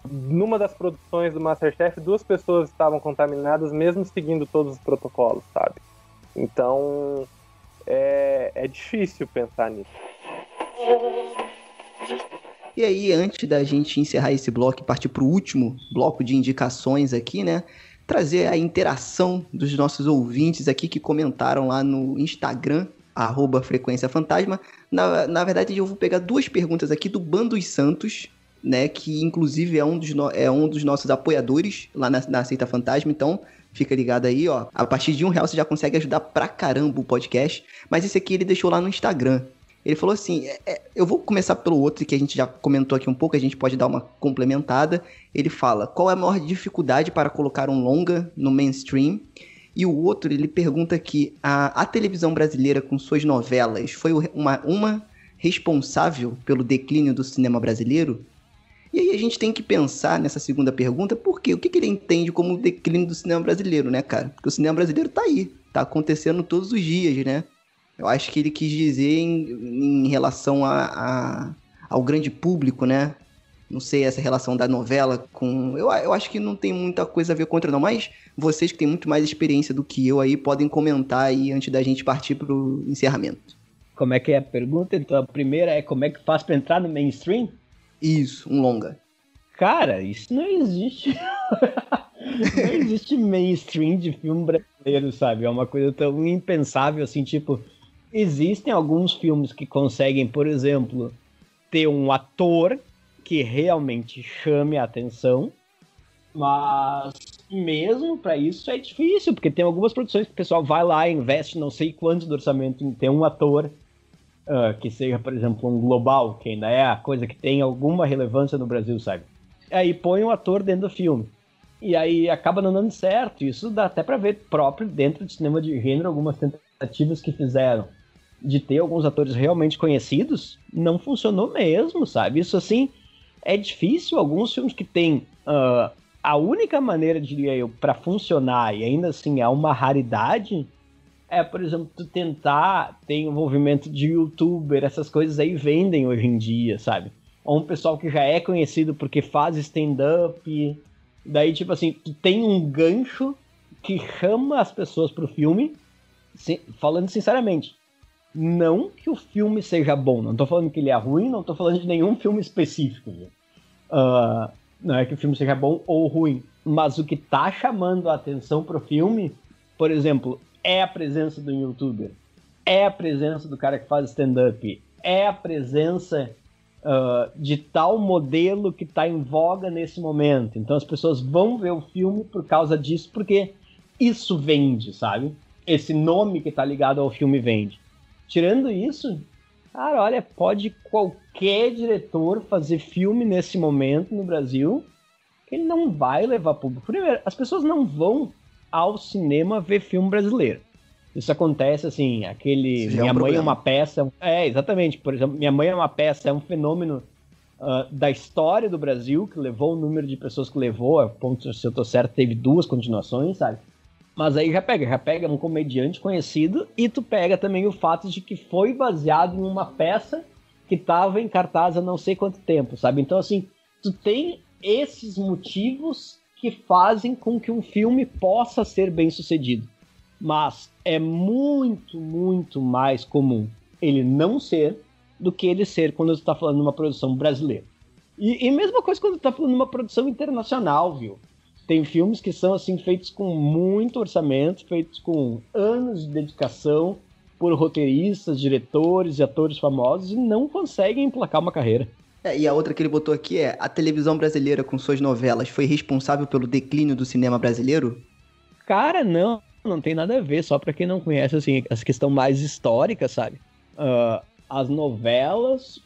numa das produções do Masterchef, duas pessoas estavam contaminadas, mesmo seguindo todos os protocolos, sabe? Então, é, é difícil pensar nisso. E aí, antes da gente encerrar esse bloco e partir para o último bloco de indicações aqui, né? Trazer a interação dos nossos ouvintes aqui que comentaram lá no Instagram, arroba Frequência Fantasma. Na, na verdade, eu vou pegar duas perguntas aqui do Bandos Santos, né? Que inclusive é um dos, no... é um dos nossos apoiadores lá na, na Seita Fantasma. Então, fica ligado aí, ó. A partir de um real você já consegue ajudar pra caramba o podcast. Mas esse aqui ele deixou lá no Instagram. Ele falou assim: é, é, eu vou começar pelo outro que a gente já comentou aqui um pouco, a gente pode dar uma complementada. Ele fala: qual é a maior dificuldade para colocar um longa no mainstream? E o outro, ele pergunta aqui: a, a televisão brasileira com suas novelas foi uma, uma responsável pelo declínio do cinema brasileiro? E aí a gente tem que pensar nessa segunda pergunta, por quê? O que, que ele entende como declínio do cinema brasileiro, né, cara? Porque o cinema brasileiro tá aí, tá acontecendo todos os dias, né? Eu acho que ele quis dizer em, em relação a, a, ao grande público, né? Não sei essa relação da novela com. Eu, eu acho que não tem muita coisa a ver contra, não, mas vocês que têm muito mais experiência do que eu aí podem comentar aí antes da gente partir pro encerramento. Como é que é a pergunta? Então, a primeira é como é que faz para entrar no mainstream? Isso, um longa. Cara, isso não existe. não existe mainstream de filme brasileiro, sabe? É uma coisa tão impensável assim, tipo, existem alguns filmes que conseguem, por exemplo, ter um ator que realmente chame a atenção, mas mesmo para isso é difícil, porque tem algumas produções que o pessoal vai lá investe não sei quanto do orçamento em ter um ator uh, que seja, por exemplo, um global, que ainda é a coisa que tem alguma relevância no Brasil, sabe? Aí põe um ator dentro do filme. E aí acaba não dando certo. Isso dá até para ver próprio dentro do cinema de gênero algumas tentativas que fizeram de ter alguns atores realmente conhecidos, não funcionou mesmo, sabe? Isso assim é difícil. Alguns filmes que tem uh, a única maneira, diria eu, para funcionar e ainda assim é uma raridade, é, por exemplo, tu tentar ter envolvimento de youtuber, essas coisas aí vendem hoje em dia, sabe? Ou um pessoal que já é conhecido porque faz stand-up. Daí, tipo assim, tu tem um gancho que chama as pessoas pro filme, falando sinceramente. Não que o filme seja bom, não tô falando que ele é ruim, não tô falando de nenhum filme específico. Uh, não é que o filme seja bom ou ruim, mas o que tá chamando a atenção pro filme, por exemplo, é a presença do youtuber, é a presença do cara que faz stand-up, é a presença uh, de tal modelo que está em voga nesse momento. Então as pessoas vão ver o filme por causa disso, porque isso vende, sabe? Esse nome que está ligado ao filme vende. Tirando isso, cara, olha, pode qualquer diretor fazer filme nesse momento no Brasil que ele não vai levar público. Primeiro, as pessoas não vão ao cinema ver filme brasileiro. Isso acontece assim, aquele Minha é um Mãe é uma peça. É, exatamente. Por exemplo, Minha Mãe é uma peça, é um fenômeno uh, da história do Brasil, que levou o número de pessoas que levou, a ponto, se eu tô certo, teve duas continuações, sabe? Mas aí já pega, já pega um comediante conhecido e tu pega também o fato de que foi baseado em uma peça que estava em cartaz há não sei quanto tempo, sabe? Então, assim, tu tem esses motivos que fazem com que um filme possa ser bem sucedido. Mas é muito, muito mais comum ele não ser do que ele ser quando você está falando de uma produção brasileira. E, e mesma coisa quando está falando de uma produção internacional, viu? Tem filmes que são assim feitos com muito orçamento, feitos com anos de dedicação por roteiristas, diretores e atores famosos e não conseguem emplacar uma carreira. É, e a outra que ele botou aqui é: a televisão brasileira com suas novelas foi responsável pelo declínio do cinema brasileiro? Cara, não, não tem nada a ver. Só para quem não conhece assim, essa questão mais histórica, sabe? Uh, as novelas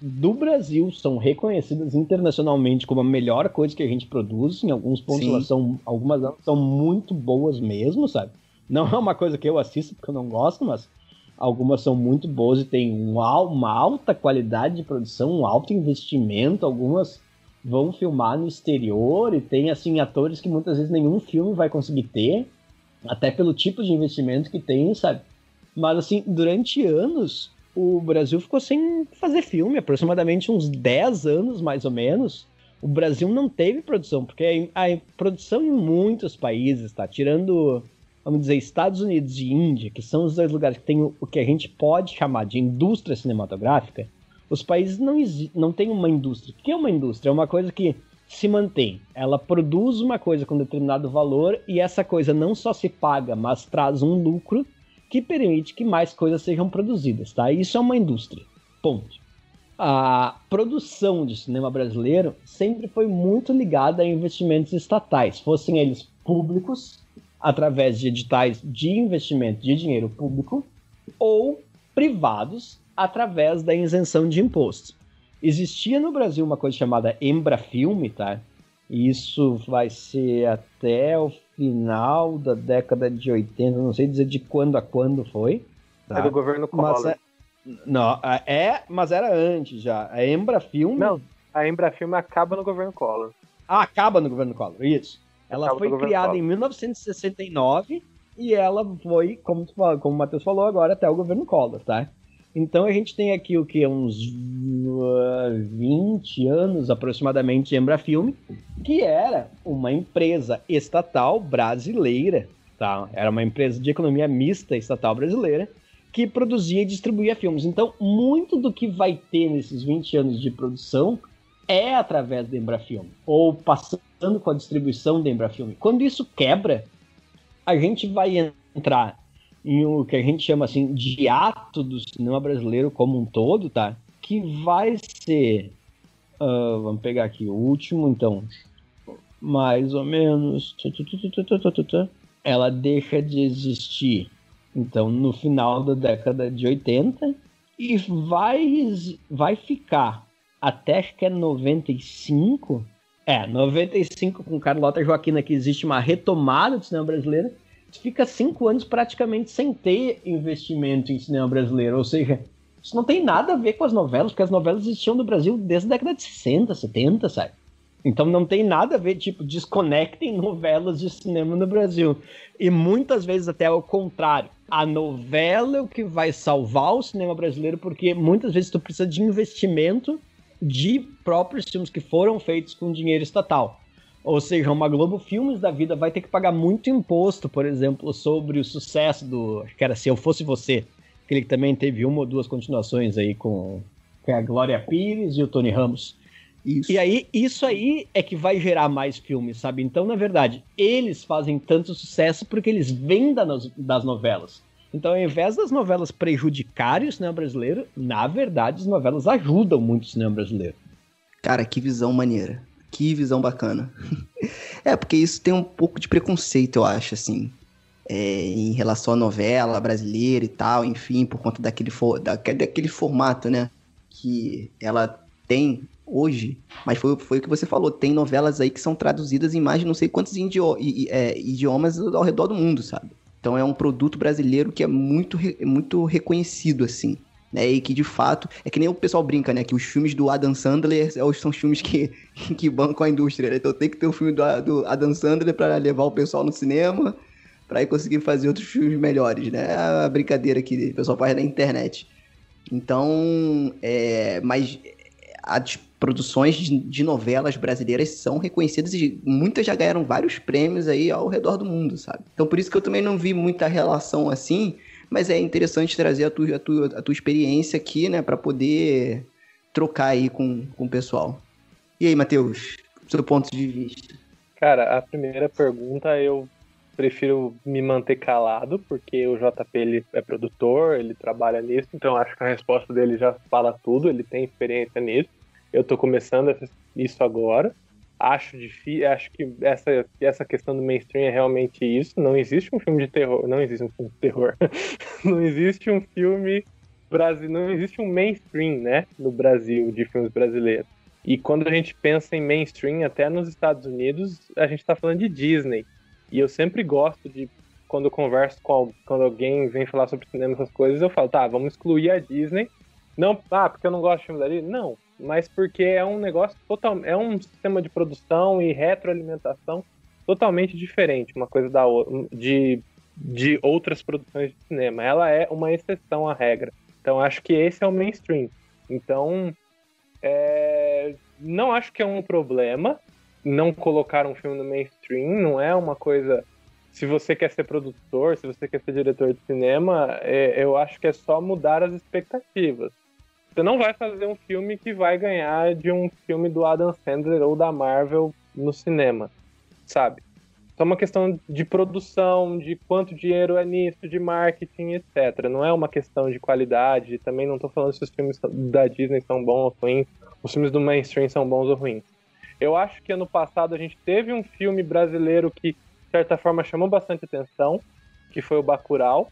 do Brasil são reconhecidas internacionalmente como a melhor coisa que a gente produz. Em alguns pontos, elas são, algumas são muito boas mesmo, sabe? Não é uma coisa que eu assisto porque eu não gosto, mas Algumas são muito boas e tem uma alta qualidade de produção, um alto investimento. Algumas vão filmar no exterior e tem assim atores que muitas vezes nenhum filme vai conseguir ter, até pelo tipo de investimento que tem, sabe? Mas assim, durante anos o Brasil ficou sem fazer filme, aproximadamente uns 10 anos mais ou menos. O Brasil não teve produção, porque a, produção em muitos países, tá? Tirando vamos dizer, Estados Unidos e Índia, que são os dois lugares que tem o que a gente pode chamar de indústria cinematográfica, os países não, não têm uma indústria. O que é uma indústria? É uma coisa que se mantém. Ela produz uma coisa com determinado valor e essa coisa não só se paga, mas traz um lucro que permite que mais coisas sejam produzidas, tá? Isso é uma indústria. Ponto. a produção de cinema brasileiro sempre foi muito ligada a investimentos estatais, fossem eles públicos, através de editais de investimento de dinheiro público, ou privados, através da isenção de imposto. Existia no Brasil uma coisa chamada Embrafilme, tá? Isso vai ser até o final da década de 80, não sei dizer de quando a quando foi. Tá? É do governo Collor. É, não, é, mas era antes já. A Embrafilme. Não, a Embrafilme acaba no governo Collor. Ah, acaba no governo Collor, isso. Ela foi criada em 1969 e ela foi, como, como o Matheus falou agora, até o governo Collor, tá? Então a gente tem aqui o que? Uns 20 anos aproximadamente de Embrafilme, que era uma empresa estatal brasileira, tá? Era uma empresa de economia mista estatal brasileira que produzia e distribuía filmes. Então, muito do que vai ter nesses 20 anos de produção é através da Embrafilme, ou passando com a distribuição da Embrafilme. Quando isso quebra, a gente vai entrar em o que a gente chama assim de ato do cinema brasileiro como um todo, tá? Que vai ser, uh, vamos pegar aqui o último, então, mais ou menos, ela deixa de existir, então, no final da década de 80 e vai vai ficar até acho que é 95, é, 95 com Carlota Joaquina que existe uma retomada do cinema brasileiro fica cinco anos praticamente sem ter investimento em cinema brasileiro. Ou seja, isso não tem nada a ver com as novelas, porque as novelas existiam no Brasil desde a década de 60, 70, sabe? Então não tem nada a ver, tipo, desconectem novelas de cinema no Brasil. E muitas vezes até ao contrário. A novela é o que vai salvar o cinema brasileiro, porque muitas vezes tu precisa de investimento de próprios filmes que foram feitos com dinheiro estatal. Ou seja, uma Globo Filmes da vida vai ter que pagar muito imposto, por exemplo, sobre o sucesso do. Acho que era Se Eu Fosse Você. Aquele que também teve uma ou duas continuações aí com, com a Glória Pires e o Tony Ramos. Isso. E aí, isso aí é que vai gerar mais filmes, sabe? Então, na verdade, eles fazem tanto sucesso porque eles vêm das novelas. Então, ao invés das novelas prejudicarem o cinema brasileiro, na verdade, as novelas ajudam muito o cinema brasileiro. Cara, que visão maneira. Que visão bacana. é, porque isso tem um pouco de preconceito, eu acho, assim. É, em relação à novela brasileira e tal, enfim, por conta daquele, for, daquele, daquele formato, né? Que ela tem hoje, mas foi, foi o que você falou, tem novelas aí que são traduzidas em mais de não sei quantos idio é, idiomas ao redor do mundo, sabe? Então é um produto brasileiro que é muito, muito reconhecido, assim né? E que de fato é que nem o pessoal brinca, né? Que os filmes do Adam Sandler são os filmes que, que bancam a indústria. Né? Então tem que ter o um filme do, do Adam Sandler para levar o pessoal no cinema, para conseguir fazer outros filmes melhores, né? É a brincadeira que o pessoal faz na internet. Então, é, mas as produções de, de, novelas brasileiras são reconhecidas e muitas já ganharam vários prêmios aí ao redor do mundo, sabe? Então por isso que eu também não vi muita relação assim mas é interessante trazer a tua, a tua, a tua experiência aqui, né, para poder trocar aí com, com o pessoal. E aí, Matheus, seu ponto de vista? Cara, a primeira pergunta eu prefiro me manter calado, porque o JP ele é produtor, ele trabalha nisso, então acho que a resposta dele já fala tudo, ele tem experiência nisso. Eu tô começando isso agora acho difícil, acho que essa, essa questão do mainstream é realmente isso. Não existe um filme de terror, não existe um filme de terror. não existe um filme brasileiro, não existe um mainstream, né, no Brasil de filmes brasileiros. E quando a gente pensa em mainstream, até nos Estados Unidos, a gente está falando de Disney. E eu sempre gosto de quando eu converso com quando alguém vem falar sobre cinema essas coisas, eu falo, tá, vamos excluir a Disney. Não, ah, porque eu não gosto de filme da Disney? Não, mas porque é um negócio total, é um sistema de produção e retroalimentação totalmente diferente, uma coisa da de, de outras produções de cinema. Ela é uma exceção à regra. Então acho que esse é o mainstream. Então é, não acho que é um problema não colocar um filme no mainstream. Não é uma coisa. Se você quer ser produtor, se você quer ser diretor de cinema, é, eu acho que é só mudar as expectativas. Você não vai fazer um filme que vai ganhar de um filme do Adam Sandler ou da Marvel no cinema, sabe? Então é uma questão de produção, de quanto dinheiro é nisso, de marketing, etc. Não é uma questão de qualidade. Também não estou falando se os filmes da Disney são bons ou ruins, os filmes do mainstream são bons ou ruins. Eu acho que ano passado a gente teve um filme brasileiro que, de certa forma, chamou bastante atenção, que foi o Bacurau.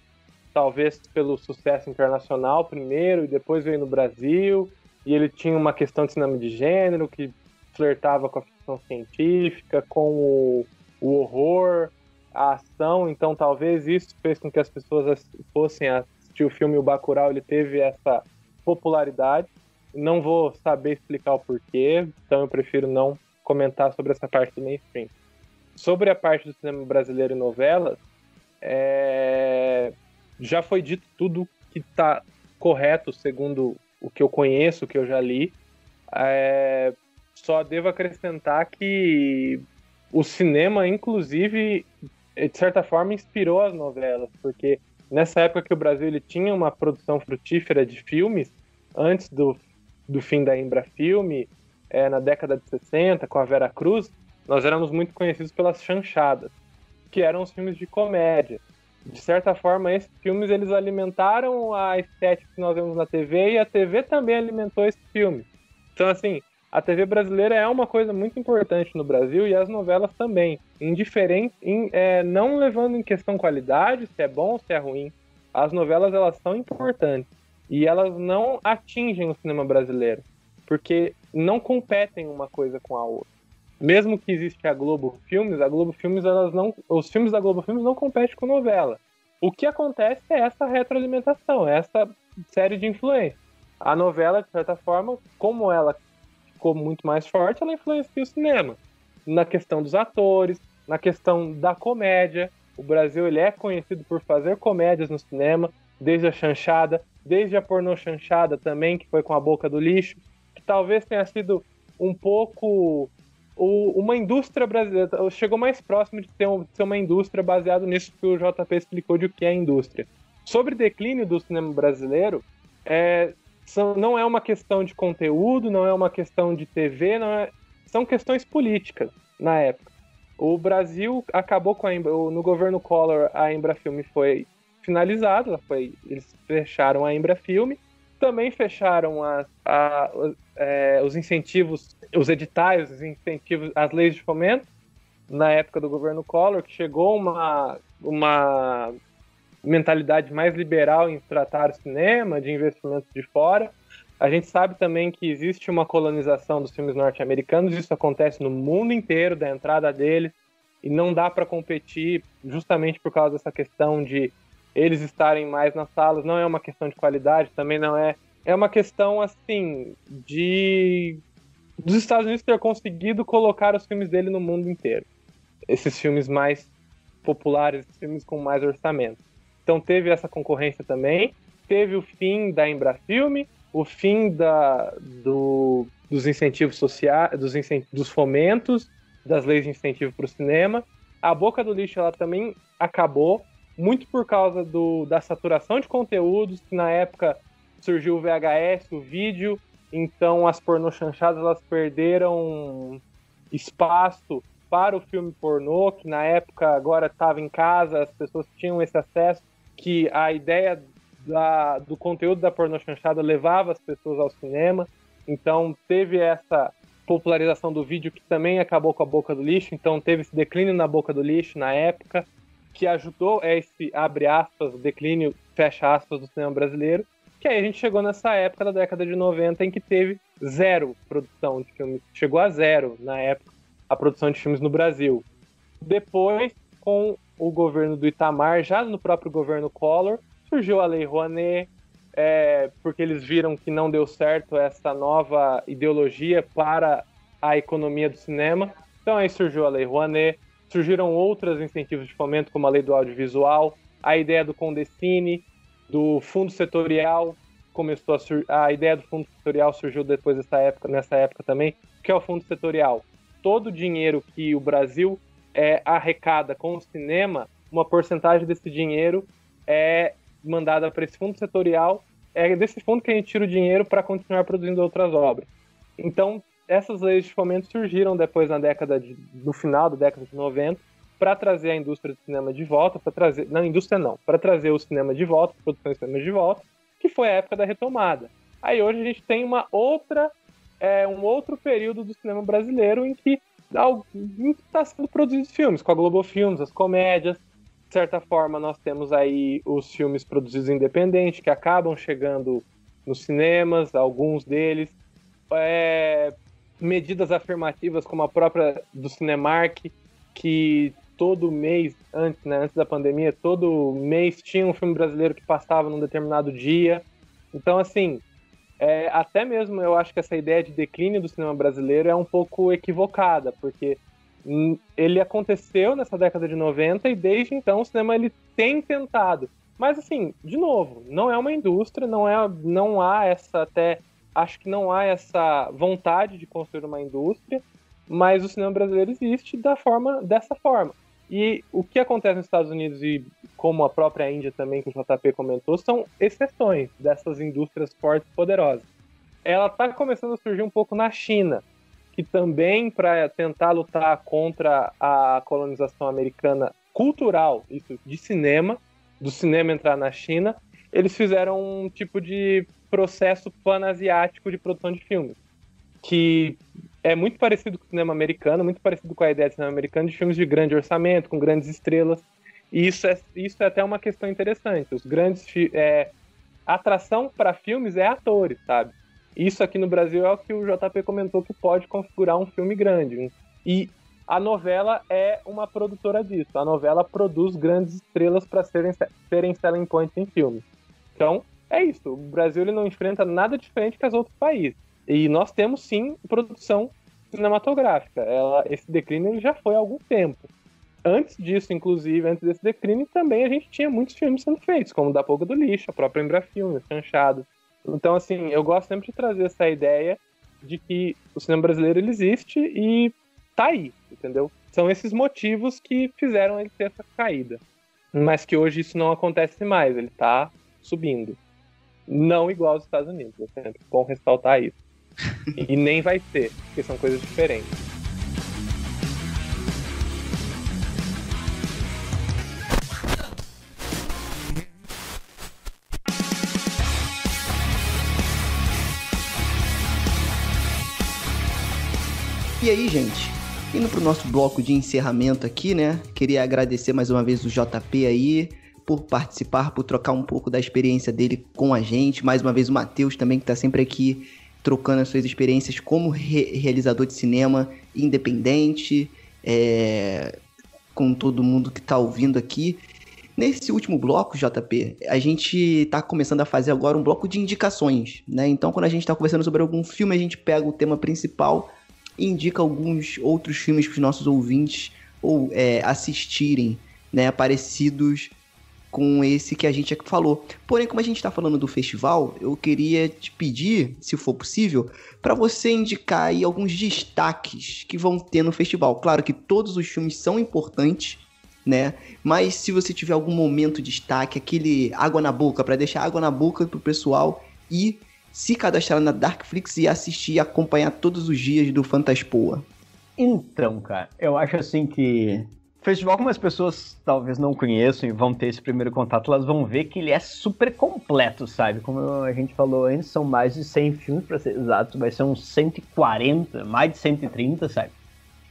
Talvez pelo sucesso internacional primeiro e depois veio no Brasil. E ele tinha uma questão de cinema de gênero que flertava com a ficção científica, com o o horror, a ação, então talvez isso fez com que as pessoas fossem assistir o filme O Bacurau, ele teve essa popularidade. Não vou saber explicar o porquê, então eu prefiro não comentar sobre essa parte do mainstream. Sobre a parte do cinema brasileiro e novelas, é... já foi dito tudo que está correto, segundo o que eu conheço, o que eu já li. É... Só devo acrescentar que o cinema, inclusive, de certa forma, inspirou as novelas, porque nessa época que o Brasil ele tinha uma produção frutífera de filmes, antes do, do fim da Embrafilme, é, na década de 60, com a Vera Cruz, nós éramos muito conhecidos pelas chanchadas, que eram os filmes de comédia. De certa forma, esses filmes eles alimentaram a estética que nós vemos na TV e a TV também alimentou esse filme. Então, assim, a TV brasileira é uma coisa muito importante no Brasil e as novelas também. Indiferente, in, é, não levando em questão qualidade, se é bom ou se é ruim. As novelas elas são importantes e elas não atingem o cinema brasileiro, porque não competem uma coisa com a outra. Mesmo que existe a Globo Filmes, a Globo Filmes elas não, os filmes da Globo Filmes não competem com novela. O que acontece é essa retroalimentação, essa série de influência. A novela, de certa forma, como ela ficou muito mais forte, ela influencia o cinema. Na questão dos atores, na questão da comédia. O Brasil ele é conhecido por fazer comédias no cinema, desde a chanchada, desde a pornô chanchada também, que foi com a boca do lixo, que talvez tenha sido um pouco o, uma indústria brasileira, chegou mais próximo de ter, um, de ser uma indústria baseado nisso que o JP explicou de o que é a indústria. Sobre declínio do cinema brasileiro, é, são, não é uma questão de conteúdo, não é uma questão de TV, é, são questões políticas na época. O Brasil acabou com a no governo Collor a Embrafilme foi finalizada, foi eles fecharam a Embrafilme, também fecharam a, a, é, os incentivos, os editais, os incentivos, as leis de fomento na época do governo Collor, que chegou uma uma mentalidade mais liberal em tratar o cinema, de investimentos de fora. A gente sabe também que existe uma colonização dos filmes norte-americanos, isso acontece no mundo inteiro, da entrada deles, e não dá para competir justamente por causa dessa questão de eles estarem mais nas salas. Não é uma questão de qualidade, também não é. É uma questão, assim, de. dos Estados Unidos ter conseguido colocar os filmes dele no mundo inteiro. Esses filmes mais populares, esses filmes com mais orçamento. Então teve essa concorrência também. Teve o fim da Embrafilme, o fim da, do, dos incentivos sociais, dos, incentivos, dos fomentos, das leis de incentivo para o cinema. A Boca do Lixo ela também acabou, muito por causa do, da saturação de conteúdos, que na época surgiu o VHS, o vídeo, então as pornochanchadas elas perderam espaço para o filme pornô, que na época agora estava em casa, as pessoas tinham esse acesso que a ideia da, do conteúdo da porno chanchada levava as pessoas ao cinema. Então teve essa popularização do vídeo que também acabou com a boca do lixo. Então teve esse declínio na boca do lixo na época, que ajudou a esse, abre aspas, declínio, fecha aspas, do cinema brasileiro. Que aí a gente chegou nessa época da década de 90 em que teve zero produção de filmes. Chegou a zero na época a produção de filmes no Brasil. Depois, com o governo do Itamar, já no próprio governo Collor, surgiu a Lei Rouanet, é, porque eles viram que não deu certo essa nova ideologia para a economia do cinema. Então aí surgiu a Lei Rouanet, surgiram outros incentivos de fomento, como a Lei do Audiovisual, a ideia do Condecine, do Fundo Setorial, começou a, sur... a ideia do Fundo Setorial surgiu depois dessa época, nessa época também, que é o Fundo Setorial. Todo o dinheiro que o Brasil é, arrecada com o cinema, uma porcentagem desse dinheiro é mandada para esse fundo setorial. É desse fundo que a gente tira o dinheiro para continuar produzindo outras obras. Então, essas leis de fomento surgiram depois na década de, no final da década de 90 para trazer a indústria do cinema de volta, para trazer, não, indústria não, para trazer o cinema de volta, a produção de cinema de volta, que foi a época da retomada. Aí hoje a gente tem uma outra, é, um outro período do cinema brasileiro em que está sendo produzidos filmes, com a Globo Filmes, as comédias. De certa forma, nós temos aí os filmes produzidos independentes, que acabam chegando nos cinemas, alguns deles. É, medidas afirmativas como a própria do Cinemark, que todo mês, antes, né, antes da pandemia, todo mês tinha um filme brasileiro que passava num determinado dia. Então, assim, é, até mesmo eu acho que essa ideia de declínio do cinema brasileiro é um pouco equivocada, porque ele aconteceu nessa década de 90 e desde então o cinema ele tem tentado. Mas assim, de novo, não é uma indústria, não é não há essa até acho que não há essa vontade de construir uma indústria, mas o cinema brasileiro existe da forma dessa forma. E o que acontece nos Estados Unidos e como a própria Índia também, que o JP comentou, são exceções dessas indústrias fortes e poderosas. Ela está começando a surgir um pouco na China, que também, para tentar lutar contra a colonização americana cultural, isso de cinema, do cinema entrar na China, eles fizeram um tipo de processo panasiático de produção de filmes, que é muito parecido com o cinema americano, muito parecido com a ideia do cinema americano de filmes de grande orçamento, com grandes estrelas. E isso é, isso é até uma questão interessante. Os grandes. É, atração para filmes é atores, sabe? Isso aqui no Brasil é o que o JP comentou que pode configurar um filme grande. E a novela é uma produtora disso. A novela produz grandes estrelas para serem, serem selling points em filmes. Então, é isso. O Brasil ele não enfrenta nada diferente que os outros países. E nós temos sim produção cinematográfica. Ela, esse declínio ele já foi há algum tempo. Antes disso, inclusive, antes desse declínio, também a gente tinha muitos filmes sendo feitos, como Da Polga do Lixo, a própria Embrafilme, Chanchado. Então, assim, eu gosto sempre de trazer essa ideia de que o cinema brasileiro ele existe e tá aí, entendeu? São esses motivos que fizeram ele ter essa caída. Mas que hoje isso não acontece mais, ele tá subindo. Não igual aos Estados Unidos, é sempre bom ressaltar isso e nem vai ser, porque são coisas diferentes. E aí, gente? Indo pro nosso bloco de encerramento aqui, né? Queria agradecer mais uma vez o JP aí por participar, por trocar um pouco da experiência dele com a gente. Mais uma vez o Matheus também, que tá sempre aqui trocando as suas experiências como re realizador de cinema independente, é, com todo mundo que está ouvindo aqui. Nesse último bloco, JP, a gente está começando a fazer agora um bloco de indicações, né? Então, quando a gente está conversando sobre algum filme, a gente pega o tema principal e indica alguns outros filmes para os nossos ouvintes ou é, assistirem, né? Parecidos com esse que a gente falou. Porém, como a gente está falando do festival, eu queria te pedir, se for possível, para você indicar aí alguns destaques que vão ter no festival. Claro que todos os filmes são importantes, né? Mas se você tiver algum momento de destaque, aquele água na boca, para deixar água na boca pro pessoal e se cadastrar na Darkflix e assistir e acompanhar todos os dias do Fantaspoa. Então, cara, eu acho assim que festival, como as pessoas talvez não conheçam e vão ter esse primeiro contato, elas vão ver que ele é super completo, sabe? Como a gente falou antes, são mais de 100 filmes, para ser exato, vai ser uns 140, mais de 130, sabe?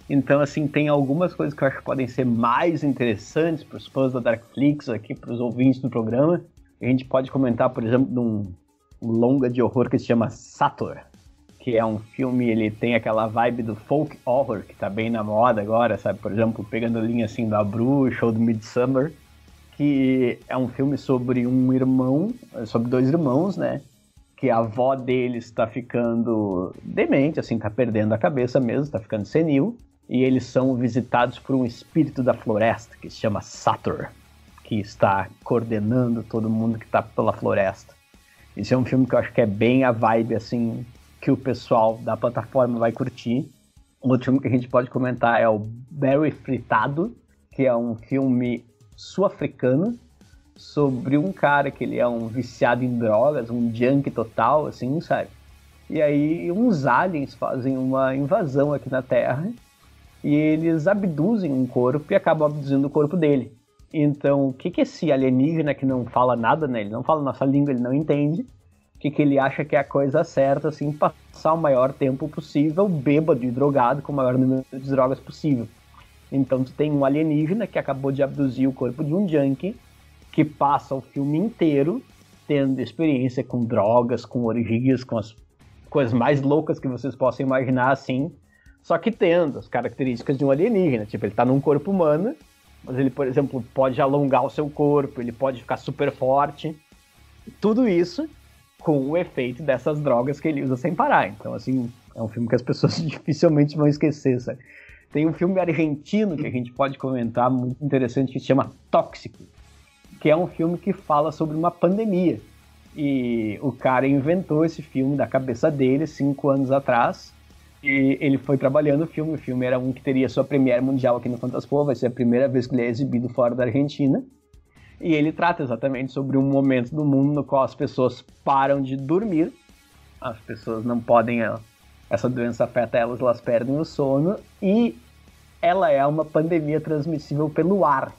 Então, assim, tem algumas coisas que eu acho que podem ser mais interessantes para os fãs da Darkflix, aqui para os ouvintes do programa. A gente pode comentar, por exemplo, de um longa de horror que se chama Sator, que é um filme, ele tem aquela vibe do folk horror, que tá bem na moda agora, sabe? Por exemplo, pegando a linha assim da Bruxa ou do Midsummer, que é um filme sobre um irmão, sobre dois irmãos, né? Que a avó deles está ficando demente, assim, tá perdendo a cabeça mesmo, tá ficando senil, e eles são visitados por um espírito da floresta que se chama Sator, que está coordenando todo mundo que está pela floresta. Esse é um filme que eu acho que é bem a vibe, assim, que o pessoal da plataforma vai curtir. Outro filme que a gente pode comentar é o Barry Fritado, que é um filme sul-africano sobre um cara que ele é um viciado em drogas, um junk total, assim, sabe? E aí uns aliens fazem uma invasão aqui na Terra e eles abduzem um corpo e acabam abduzindo o corpo dele. Então, o que, que esse alienígena que não fala nada, né? Ele não fala nossa língua, ele não entende. Que ele acha que é a coisa certa, assim, passar o maior tempo possível bêbado e drogado com o maior número de drogas possível. Então, tu tem um alienígena que acabou de abduzir o corpo de um junkie, que passa o filme inteiro tendo experiência com drogas, com orgias, com as coisas mais loucas que vocês possam imaginar, assim, só que tendo as características de um alienígena. Tipo, ele tá num corpo humano, mas ele, por exemplo, pode alongar o seu corpo, ele pode ficar super forte. Tudo isso com o efeito dessas drogas que ele usa sem parar. Então, assim, é um filme que as pessoas dificilmente vão esquecer, sabe? Tem um filme argentino que a gente pode comentar, muito interessante, que se chama Tóxico, que é um filme que fala sobre uma pandemia. E o cara inventou esse filme da cabeça dele cinco anos atrás. E ele foi trabalhando o filme. O filme era um que teria sua premiere mundial aqui no Fantaspoa. Vai ser a primeira vez que ele é exibido fora da Argentina. E ele trata exatamente sobre um momento do mundo no qual as pessoas param de dormir. As pessoas não podem. Essa doença afeta elas, elas perdem o sono. E ela é uma pandemia transmissível pelo ar.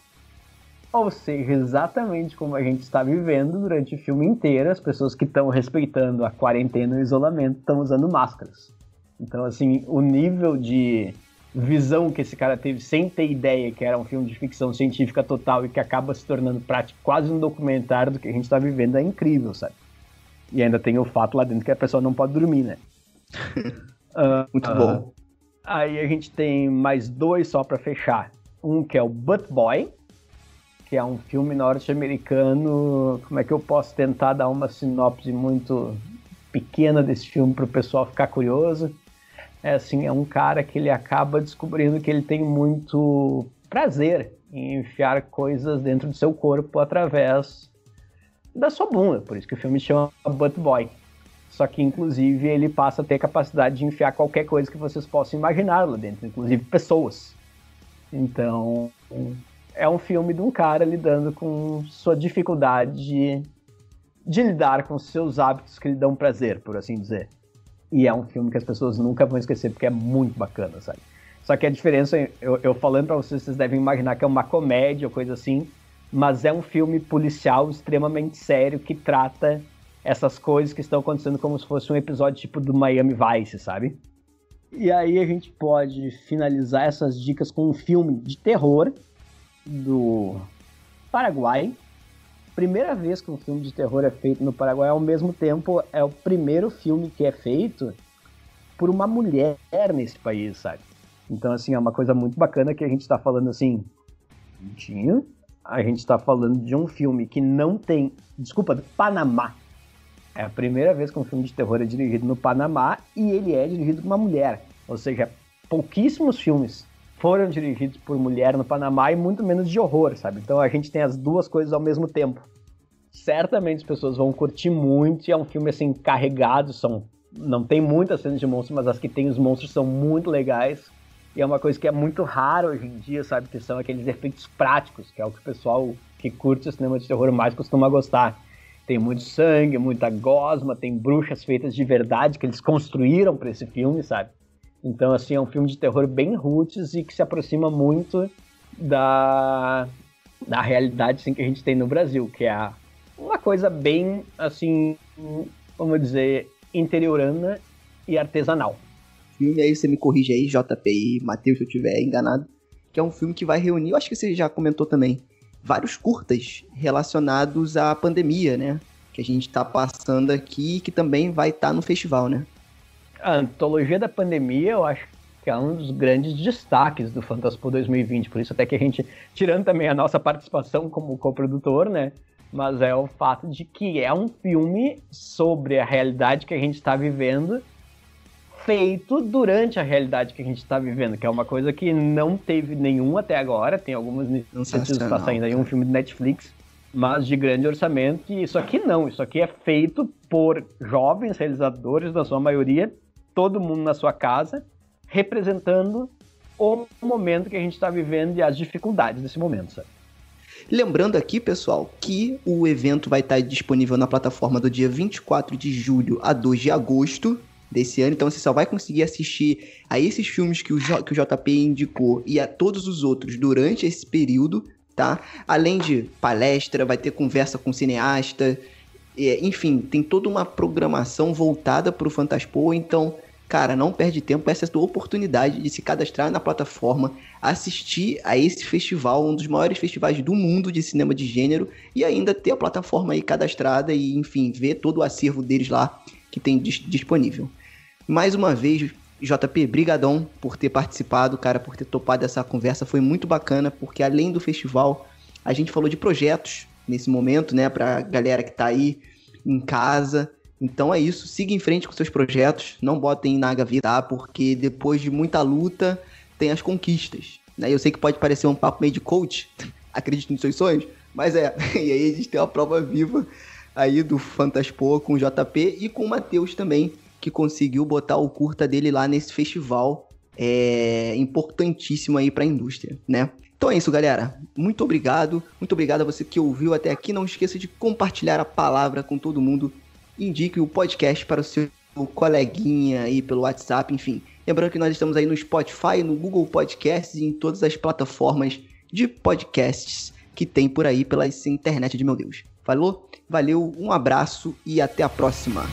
Ou seja, exatamente como a gente está vivendo durante o filme inteiro, as pessoas que estão respeitando a quarentena e o isolamento estão usando máscaras. Então, assim, o nível de visão que esse cara teve sem ter ideia que era um filme de ficção científica total e que acaba se tornando prático, quase um documentário do que a gente está vivendo é incrível, sabe? E ainda tem o fato lá dentro que a pessoa não pode dormir, né? uh, Muito uh, bom. Aí a gente tem mais dois só para fechar. Um que é o Butt Boy, que é um filme norte-americano. Como é que eu posso tentar dar uma sinopse muito pequena desse filme para o pessoal ficar curioso? É assim, é um cara que ele acaba descobrindo que ele tem muito prazer em enfiar coisas dentro do seu corpo através da sua bunda, por isso que o filme chama Butt Boy. Só que, inclusive, ele passa a ter capacidade de enfiar qualquer coisa que vocês possam imaginar lá dentro, inclusive pessoas. Então, é um filme de um cara lidando com sua dificuldade de, de lidar com seus hábitos que lhe dão prazer, por assim dizer. E é um filme que as pessoas nunca vão esquecer porque é muito bacana, sabe? Só que a diferença, eu, eu falando para vocês, vocês devem imaginar que é uma comédia ou coisa assim, mas é um filme policial extremamente sério que trata essas coisas que estão acontecendo como se fosse um episódio tipo do Miami Vice, sabe? E aí a gente pode finalizar essas dicas com um filme de terror do Paraguai. Primeira vez que um filme de terror é feito no Paraguai, ao mesmo tempo é o primeiro filme que é feito por uma mulher nesse país, sabe? Então, assim, é uma coisa muito bacana que a gente está falando assim. Tinha. A gente está falando de um filme que não tem. Desculpa, do Panamá. É a primeira vez que um filme de terror é dirigido no Panamá e ele é dirigido por uma mulher. Ou seja, pouquíssimos filmes foram dirigidos por mulher no Panamá e muito menos de horror, sabe? Então a gente tem as duas coisas ao mesmo tempo. Certamente as pessoas vão curtir muito e é um filme assim carregado, são não tem muitas cenas de monstros, mas as que tem os monstros são muito legais. E é uma coisa que é muito raro hoje em dia, sabe? Que são aqueles efeitos práticos, que é o que o pessoal que curte o cinema de terror mais costuma gostar. Tem muito sangue, muita gosma, tem bruxas feitas de verdade que eles construíram para esse filme, sabe? Então, assim, é um filme de terror bem roots e que se aproxima muito da, da realidade assim, que a gente tem no Brasil, que é uma coisa bem, assim, vamos dizer, interiorana e artesanal. Filme aí, você me corrige aí, JPI, Matheus, se eu estiver enganado, que é um filme que vai reunir, eu acho que você já comentou também, vários curtas relacionados à pandemia, né? Que a gente está passando aqui, que também vai estar tá no festival, né? A antologia da pandemia, eu acho que é um dos grandes destaques do Fantaspo 2020, por isso até que a gente, tirando também a nossa participação como coprodutor, né, mas é o fato de que é um filme sobre a realidade que a gente está vivendo, feito durante a realidade que a gente está vivendo, que é uma coisa que não teve nenhum até agora, tem algumas iniciativas está saindo aí, um filme de Netflix, mas de grande orçamento, e isso aqui não, isso aqui é feito por jovens realizadores, na sua maioria, todo mundo na sua casa, representando o momento que a gente está vivendo e as dificuldades desse momento, sabe? Lembrando aqui, pessoal, que o evento vai estar disponível na plataforma do dia 24 de julho a 2 de agosto. desse ano, então você só vai conseguir assistir a esses filmes que o, que o JP indicou e a todos os outros durante esse período, tá? Além de palestra, vai ter conversa com cineasta, é, enfim, tem toda uma programação voltada para o Fantaspoa, então, cara, não perde tempo, essa é a tua oportunidade de se cadastrar na plataforma, assistir a esse festival, um dos maiores festivais do mundo de cinema de gênero, e ainda ter a plataforma aí cadastrada e, enfim, ver todo o acervo deles lá que tem dis disponível. Mais uma vez, JP, brigadão por ter participado, cara, por ter topado essa conversa, foi muito bacana, porque além do festival, a gente falou de projetos nesse momento, né, pra galera que tá aí em casa. Então é isso, siga em frente com seus projetos, não botem na gaveta, tá? porque depois de muita luta, tem as conquistas. Né? Eu sei que pode parecer um papo meio de coach, acredite nos seus sonhos, mas é. E aí a gente tem uma prova viva aí do Fantaspo com o JP e com o Matheus também, que conseguiu botar o curta dele lá nesse festival é, importantíssimo aí para a indústria, né? Então é isso, galera. Muito obrigado. Muito obrigado a você que ouviu até aqui. Não esqueça de compartilhar a palavra com todo mundo. Indique o podcast para o seu coleguinha aí pelo WhatsApp, enfim. Lembrando que nós estamos aí no Spotify, no Google Podcasts e em todas as plataformas de podcasts que tem por aí pela internet de meu Deus. Falou? Valeu, um abraço e até a próxima.